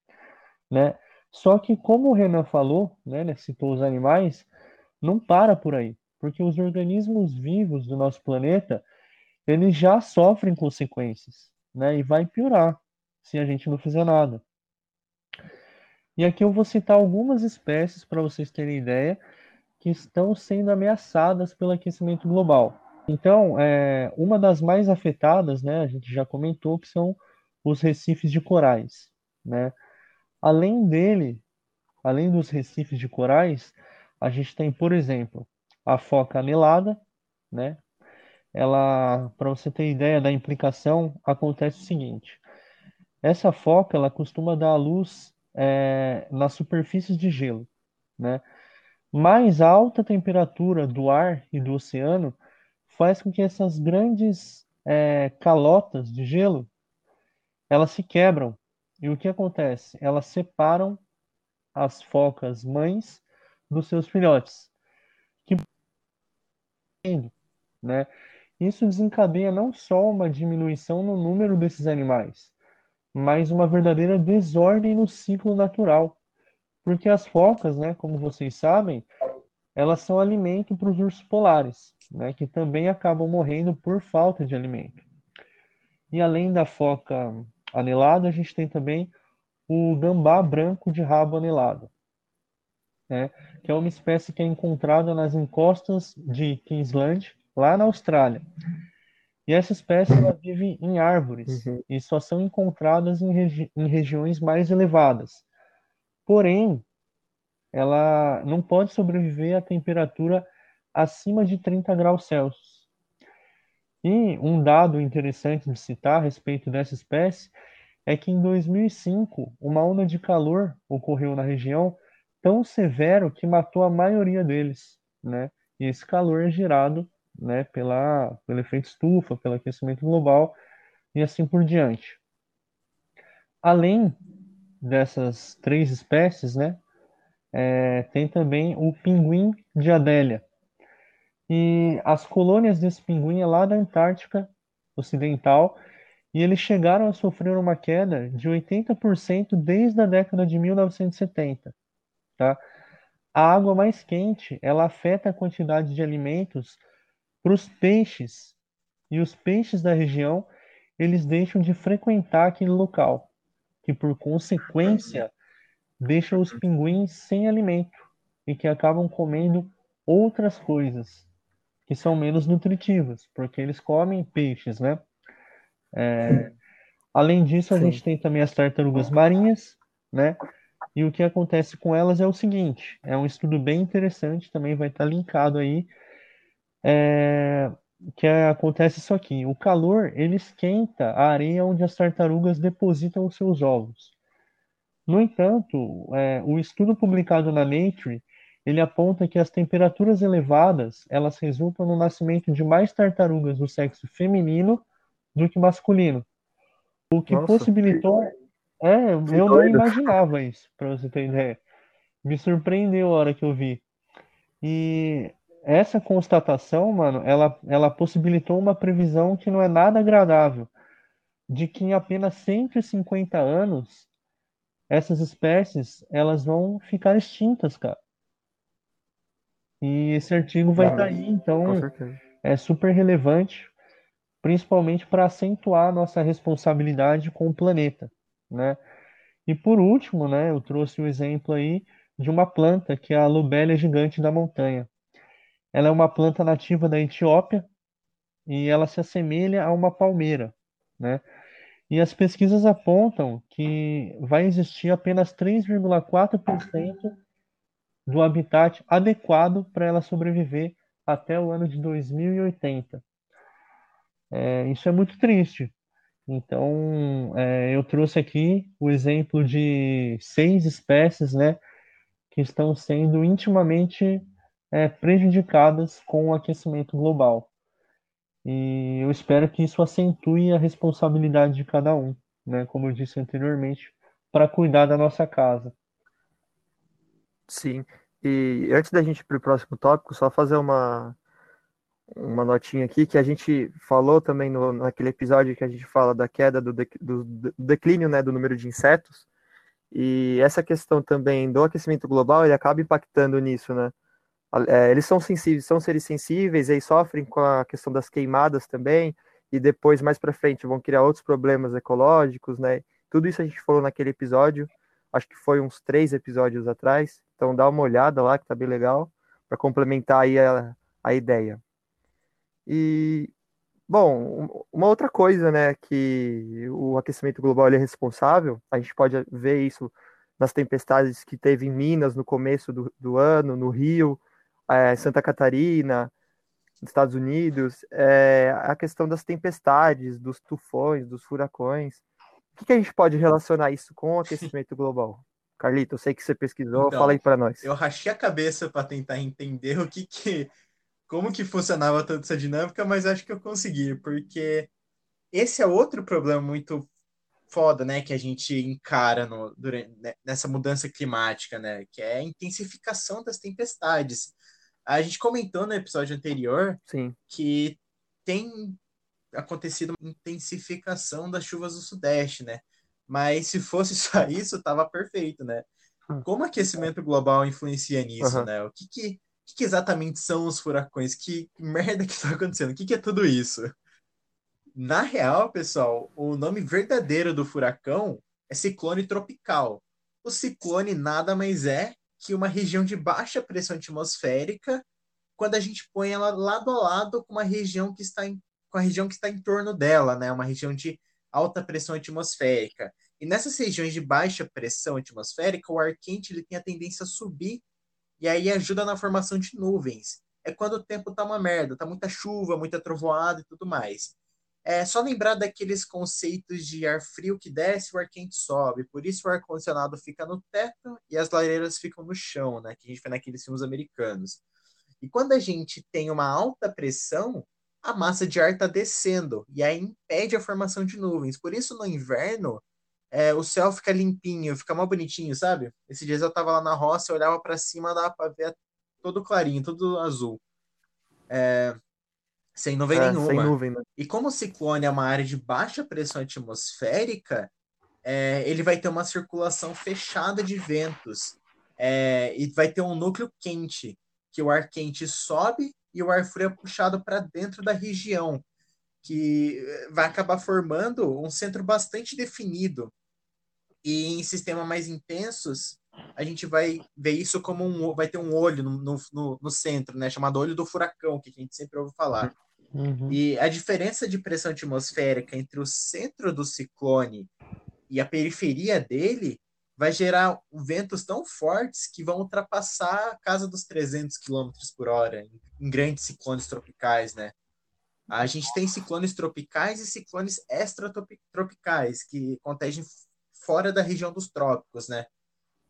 né? Só que como o Renan falou, né, né, citou os animais, não para por aí, porque os organismos vivos do nosso planeta, eles já sofrem consequências, né? E vai piorar se a gente não fizer nada. E aqui eu vou citar algumas espécies para vocês terem ideia que estão sendo ameaçadas pelo aquecimento global. Então, é, uma das mais afetadas, né, a gente já comentou, que são os recifes de corais, né? Além dele, além dos recifes de corais, a gente tem, por exemplo, a foca anelada, né? Ela, para você ter ideia da implicação, acontece o seguinte: essa foca ela costuma dar a luz é, nas superfícies de gelo, né? Mais alta temperatura do ar e do oceano faz com que essas grandes é, calotas de gelo elas se quebram e o que acontece? Elas separam as focas mães dos seus filhotes, que né? Isso desencadeia não só uma diminuição no número desses animais, mas uma verdadeira desordem no ciclo natural. Porque as focas, né, como vocês sabem, elas são alimento para os ursos polares, né, que também acabam morrendo por falta de alimento. E além da foca anelada, a gente tem também o gambá branco de rabo anelado, né, que é uma espécie que é encontrada nas encostas de Queensland, lá na Austrália. E essa espécie ela vive em árvores uhum. e só são encontradas em, regi em regiões mais elevadas. Porém, ela não pode sobreviver a temperatura acima de 30 graus Celsius. E um dado interessante de citar a respeito dessa espécie é que em 2005 uma onda de calor ocorreu na região tão severo que matou a maioria deles, né? E esse calor é gerado né, pela, pelo efeito estufa, pelo aquecimento global e assim por diante. Além dessas três espécies, né, é, tem também o pinguim de Adélia. E as colônias desse pinguim é lá da Antártica Ocidental e eles chegaram a sofrer uma queda de 80% desde a década de 1970. Tá? A água mais quente ela afeta a quantidade de alimentos para os peixes. E os peixes da região, eles deixam de frequentar aquele local, que por consequência deixa os pinguins sem alimento e que acabam comendo outras coisas que são menos nutritivas, porque eles comem peixes, né? É, além disso, a Sim. gente tem também as tartarugas marinhas, né? E o que acontece com elas é o seguinte: é um estudo bem interessante, também vai estar linkado aí é, que acontece isso aqui. O calor, ele esquenta a areia onde as tartarugas depositam os seus ovos. No entanto, é, o estudo publicado na Nature, ele aponta que as temperaturas elevadas, elas resultam no nascimento de mais tartarugas do sexo feminino do que masculino. O que Nossa, possibilitou... Que... É, eu que não doido. imaginava isso, para você ter ideia. Me surpreendeu a hora que eu vi. E essa constatação, mano, ela, ela possibilitou uma previsão que não é nada agradável. de que em apenas 150 anos essas espécies elas vão ficar extintas, cara. E esse artigo vai estar tá aí, então é super relevante, principalmente para acentuar nossa responsabilidade com o planeta, né? E por último, né, eu trouxe o um exemplo aí de uma planta que é a lobelia gigante da montanha. Ela é uma planta nativa da Etiópia e ela se assemelha a uma palmeira, né? E as pesquisas apontam que vai existir apenas 3,4% do habitat adequado para ela sobreviver até o ano de 2080. É, isso é muito triste. Então, é, eu trouxe aqui o exemplo de seis espécies, né, que estão sendo intimamente é, prejudicadas com o aquecimento global. E eu espero que isso acentue a responsabilidade de cada um, né, como eu disse anteriormente, para cuidar da nossa casa. Sim. E antes da gente ir para o próximo tópico, só fazer uma, uma notinha aqui que a gente falou também no, naquele episódio que a gente fala da queda do, de, do, do, declínio né, do número de insetos. E essa questão também do aquecimento global, ele acaba impactando nisso, né? É, eles são sensíveis, são seres sensíveis, e sofrem com a questão das queimadas também, e depois, mais para frente, vão criar outros problemas ecológicos, né? Tudo isso a gente falou naquele episódio, acho que foi uns três episódios atrás, então dá uma olhada lá, que tá bem legal, para complementar aí a, a ideia. E, bom, uma outra coisa, né, que o aquecimento global é responsável, a gente pode ver isso nas tempestades que teve em Minas no começo do, do ano, no Rio, é, Santa Catarina, nos Estados Unidos, é, a questão das tempestades, dos tufões, dos furacões. O que, que a gente pode relacionar isso com o aquecimento (laughs) global? Carlito, eu sei que você pesquisou, então, fala aí para nós. Eu rachei a cabeça para tentar entender o que, que como que funcionava toda essa dinâmica, mas acho que eu consegui, porque esse é outro problema muito foda, né, que a gente encara no, durante, né, nessa mudança climática, né, que é a intensificação das tempestades. A gente comentou no episódio anterior Sim. que tem acontecido uma intensificação das chuvas do Sudeste, né? Mas se fosse (laughs) só isso, tava perfeito, né? Hum. Como o aquecimento global influencia nisso, uhum. né? O que que, que que, exatamente são os furacões? Que merda que tá acontecendo? O que, que é tudo isso? Na real, pessoal, o nome verdadeiro do furacão é ciclone tropical. O ciclone nada mais é que uma região de baixa pressão atmosférica, quando a gente põe ela lado a lado com uma região que está em, com a região que está em torno dela, né? Uma região de alta pressão atmosférica. E nessas regiões de baixa pressão atmosférica, o ar quente ele tem a tendência a subir e aí ajuda na formação de nuvens. É quando o tempo tá uma merda, tá muita chuva, muita trovoada e tudo mais. É só lembrar daqueles conceitos de ar frio que desce, o ar quente sobe. Por isso o ar condicionado fica no teto e as lareiras ficam no chão, né? Que a gente vê naqueles filmes americanos. E quando a gente tem uma alta pressão, a massa de ar está descendo e aí impede a formação de nuvens. Por isso, no inverno, é, o céu fica limpinho, fica mais bonitinho, sabe? Esses dias eu tava lá na roça, eu olhava para cima, dava para ver todo clarinho, todo azul. É, sem nuvem é, nenhuma. Sem nuvem, né? E como o ciclone é uma área de baixa pressão atmosférica, é, ele vai ter uma circulação fechada de ventos. É, e vai ter um núcleo quente, que o ar quente sobe e o ar frio é puxado para dentro da região, que vai acabar formando um centro bastante definido. E em sistemas mais intensos, a gente vai ver isso como um vai ter um olho no, no, no centro, né, chamado olho do furacão, que a gente sempre ouve falar. Uhum. E a diferença de pressão atmosférica entre o centro do ciclone e a periferia dele vai gerar ventos tão fortes que vão ultrapassar a casa dos 300 km por hora em, grandes ciclones tropicais, né? A gente tem ciclones tropicais e ciclones extratropicais que acontecem fora da região dos trópicos, né?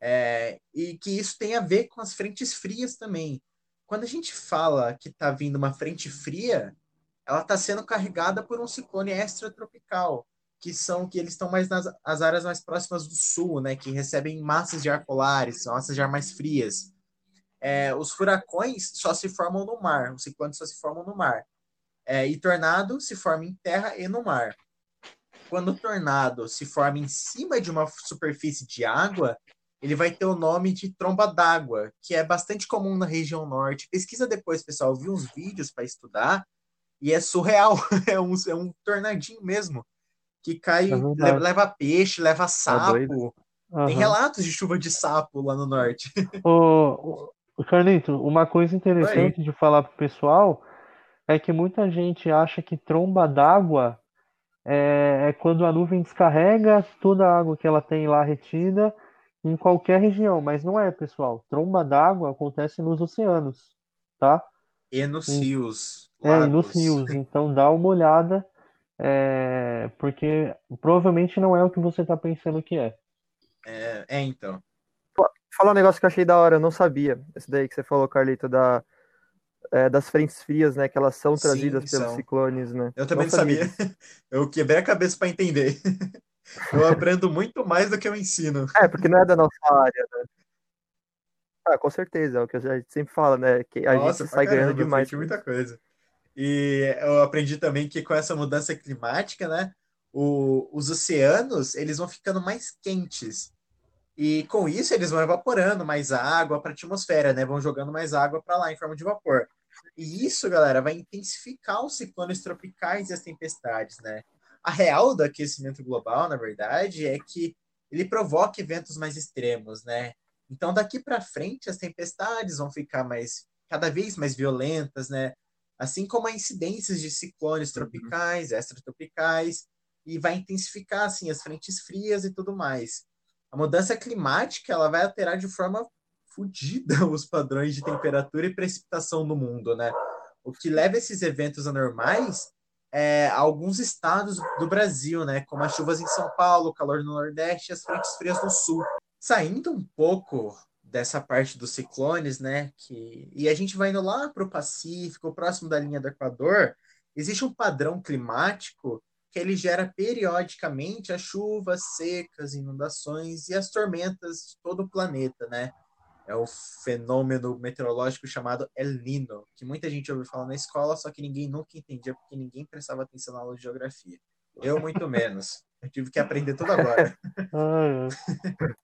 É, e que isso tem a ver com as frentes frias também. Quando a gente fala que está vindo uma frente fria, ela está sendo carregada por um ciclone extratropical que são que eles estão mais nas as áreas mais próximas do sul, né, que recebem massas de ar polares, massas de ar mais frias. É, os furacões só se formam no mar, os ciclones só se formam no mar. É, e tornado se forma em terra e no mar. quando o tornado se forma em cima de uma superfície de água, ele vai ter o nome de tromba d'água, que é bastante comum na região norte. Pesquisa depois, pessoal, vi uns vídeos para estudar e é surreal, (laughs) é um, é um tornadinho mesmo, que cai, é leva, peixe, leva tá sapo. Uhum. Tem relatos de chuva de sapo lá no norte. (laughs) Ô, ô Carlito, uma coisa interessante Oi. de falar pro pessoal é que muita gente acha que tromba d'água é, é quando a nuvem descarrega toda a água que ela tem lá retida em qualquer região, mas não é, pessoal. Tromba d'água acontece nos oceanos, tá? E nos rios. É, e nos rios. Então dá uma olhada, é, porque provavelmente não é o que você está pensando que é. é. É, então. Falar um negócio que eu achei da hora, eu não sabia. Esse daí que você falou, Carlito, da, é, das frentes frias, né? Que elas são trazidas Sim, pelos são. ciclones, né? Eu também não sabia. sabia. (laughs) Eu quebrei a cabeça para entender. (laughs) Eu aprendo muito mais do que eu ensino. É, porque não é da nossa área, né? Ah, com certeza, é o que a gente sempre fala, né? Que a Nossa, gente sai caramba, ganhando demais. muita coisa. E eu aprendi também que com essa mudança climática, né? O, os oceanos, eles vão ficando mais quentes. E com isso, eles vão evaporando mais água para a atmosfera, né? Vão jogando mais água para lá em forma de vapor. E isso, galera, vai intensificar os ciclones tropicais e as tempestades, né? A real do aquecimento global, na verdade, é que ele provoca eventos mais extremos, né? Então, daqui para frente, as tempestades vão ficar mais cada vez mais violentas, né? Assim como a incidências de ciclones uhum. tropicais, uhum. extratropicais, e vai intensificar assim as frentes frias e tudo mais. A mudança climática ela vai alterar de forma fodida (laughs) os padrões de temperatura e precipitação no mundo, né? O que leva esses eventos anormais é, alguns estados do Brasil, né? Como as chuvas em São Paulo, calor no Nordeste e as frentes frias no Sul. Saindo um pouco dessa parte dos ciclones, né? Que... E a gente vai indo lá para o Pacífico, próximo da linha do Equador, existe um padrão climático que ele gera periodicamente as chuvas secas, inundações e as tormentas de todo o planeta, né? é o fenômeno meteorológico chamado El Nino, que muita gente ouviu falar na escola, só que ninguém nunca entendia porque ninguém prestava atenção na aula de geografia. Eu muito menos. Eu tive que aprender tudo agora.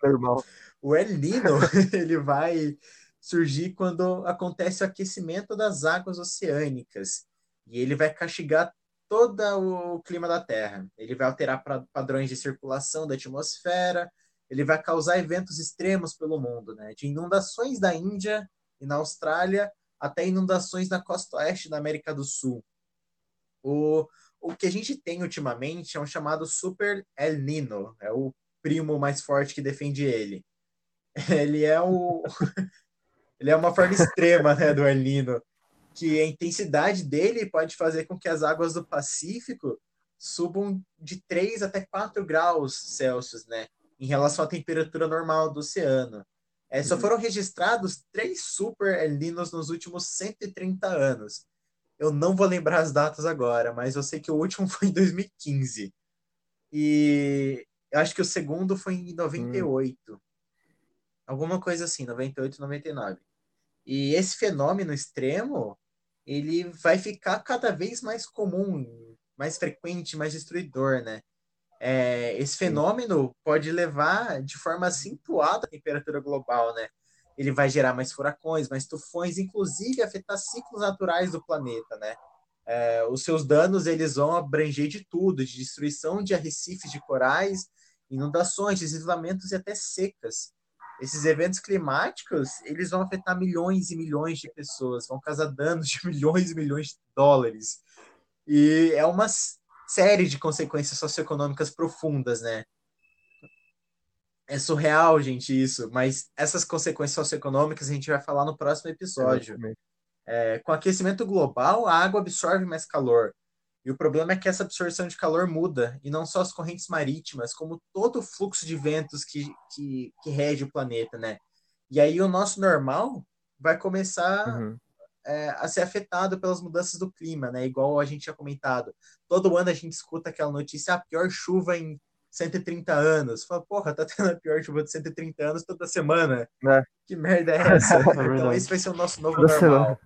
Normal. O El Nino, (laughs) ele vai surgir quando acontece o aquecimento das águas oceânicas. E ele vai castigar todo o clima da Terra. Ele vai alterar padrões de circulação da atmosfera, ele vai causar eventos extremos pelo mundo, né? De inundações da Índia e na Austrália até inundações na costa oeste da América do Sul. O, o que a gente tem ultimamente é um chamado Super El Nino, é o primo mais forte que defende ele. (laughs) Ele é o (laughs) ele é uma forma extrema, né, do El Nino, que a intensidade dele pode fazer com que as águas do Pacífico subam de 3 até 4 graus Celsius, né? em relação à temperatura normal do oceano. É, só uhum. foram registrados três super El Ninos nos últimos 130 anos. Eu não vou lembrar as datas agora, mas eu sei que o último (laughs) foi em 2015. E eu acho que o segundo foi em 98. Hum. Alguma coisa assim, 98, 99. E esse fenômeno extremo, ele vai ficar cada vez mais comum, mais frequente, mais destruidor, né? é, esse fenômeno pode levar de forma acentuada a temperatura global, né? Ele vai gerar mais furacões, mais tufões, inclusive afetar ciclos naturais do planeta, né? É, os seus danos eles vão abranger de tudo, de destruição de arrecifes de corais, inundações, deslizamentos e até secas. Esses eventos climáticos eles vão afetar milhões e milhões de pessoas, vão causar danos de (laughs) milhões e milhões de dólares. E é uma série de consequências socioeconômicas profundas, né? É surreal, gente, isso, mas essas consequências socioeconômicas a gente vai falar no próximo episódio. É, com aquecimento global, a água absorve mais calor. E o problema é que essa absorção de calor muda, e não só as correntes marítimas, como todo o fluxo de ventos que, que, que rege o planeta, né? E aí o nosso normal vai começar uhum é, a ser afetado pelas mudanças do clima, né? Igual a gente tinha comentado. Todo ano a gente escuta aquela notícia, a pior chuva em 130 anos. Fala, porra, tá tendo a pior chuva de 130 anos toda semana. É. Que merda é (laughs) essa? É então esse vai ser o nosso novo normal.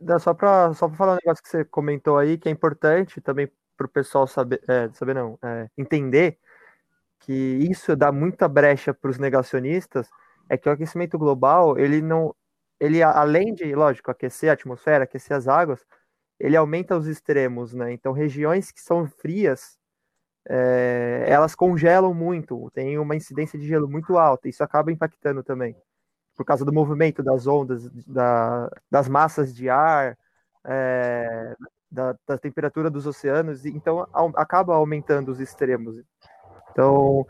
Não, só para só pra falar um negócio que você comentou aí, que é importante também para o pessoal saber, é, saber não, é, entender que isso dá muita brecha para os negacionistas, é que o aquecimento global, ele não, ele além de, lógico, aquecer a atmosfera, aquecer as águas, ele aumenta os extremos, né? Então, regiões que são frias, é, elas congelam muito, tem uma incidência de gelo muito alta, isso acaba impactando também, por causa do movimento das ondas, da, das massas de ar, é, da, da, temperatura dos oceanos, então acaba aumentando os extremos. Então,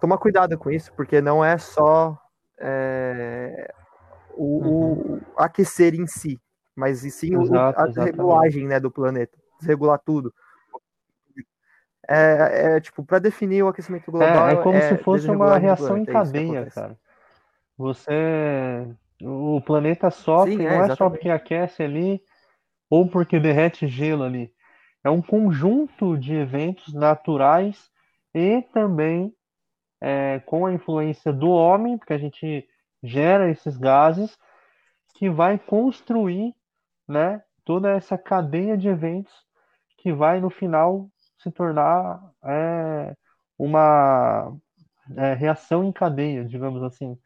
toma cuidado com isso, porque não é só é, o, uhum. o, aquecer em si, mas sim Exato, a desregulagem né, do planeta, desregular tudo. É, é tipo, para definir o aquecimento global. É, é como é se fosse uma reação em cadeia, cara. Você. O planeta sofre, Sim, não é, é só porque aquece ali ou porque derrete gelo ali. É um conjunto de eventos naturais e também é, com a influência do homem, porque a gente gera esses gases, que vai construir né, toda essa cadeia de eventos que vai no final se tornar é, uma é, reação em cadeia, digamos assim.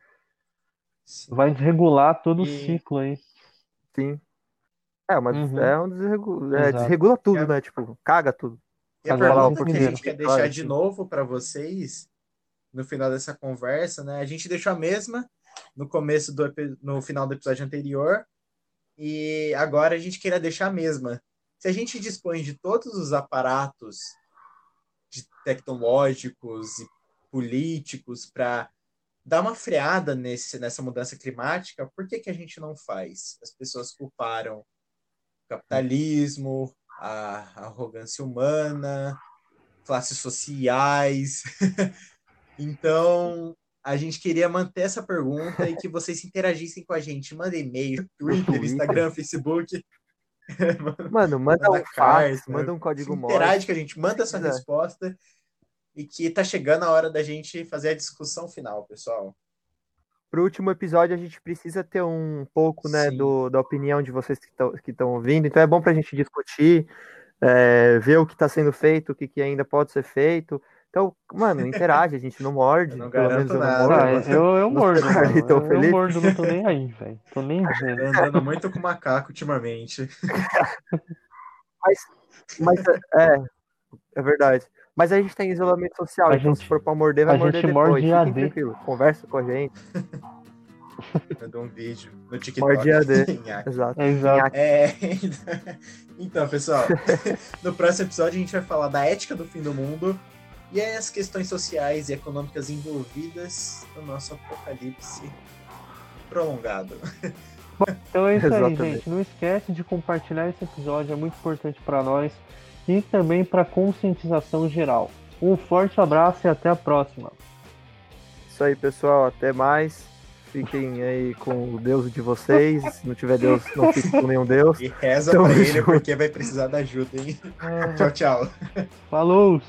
Sim. Vai regular todo e... o ciclo aí. Sim. É, mas uhum. é um desregula, é, desregula tudo, é. né? Tipo, caga tudo. E a pergunta que a gente quer deixar de novo para vocês no final dessa conversa, né? A gente deixou a mesma no começo do no final do episódio anterior e agora a gente queria deixar a mesma. Se a gente dispõe de todos os aparatos de tecnológicos e políticos para dar uma freada nesse, nessa mudança climática, por que, que a gente não faz? As pessoas culparam o capitalismo, a arrogância humana, classes sociais. (laughs) então, a gente queria manter essa pergunta e que vocês interagissem com a gente. Manda e-mail, (laughs) Twitter, Instagram, Facebook. (laughs) Mano, manda, manda um fax, manda um código morte. Interage com a gente, manda sua resposta. E que tá chegando a hora da gente fazer a discussão final, pessoal. Pro último episódio, a gente precisa ter um pouco, né, do, da opinião de vocês que estão ouvindo. Então é bom pra gente discutir, é, ver o que está sendo feito, o que, que ainda pode ser feito. Então, mano, interage, a gente não morde. Eu não pelo menos eu nada. não mordo. Ah, eu, eu mordo. eu, eu, eu mordo, não tô nem aí, velho. Tô nem (laughs) vendo. Andando muito com macaco ultimamente. (laughs) mas, mas é, é verdade. Mas a gente tem isolamento social, a então gente, se for pra morder, vai morder depois. Morde AD. tranquilo. Conversa com a gente. (laughs) Mandou um vídeo no TikTok. Morde AD. Exato. Exato. É, então, pessoal, no próximo episódio a gente vai falar da ética do fim do mundo e as questões sociais e econômicas envolvidas no nosso apocalipse prolongado. Então é isso Exatamente. aí, gente. Não esquece de compartilhar esse episódio, é muito importante para nós e também para conscientização geral. Um forte abraço e até a próxima. Isso aí, pessoal. Até mais. Fiquem aí com o Deus de vocês. Se não tiver Deus, não fique com nenhum Deus. E reza então, pra ele, porque vai precisar da ajuda, hein? tchau, tchau. Falou!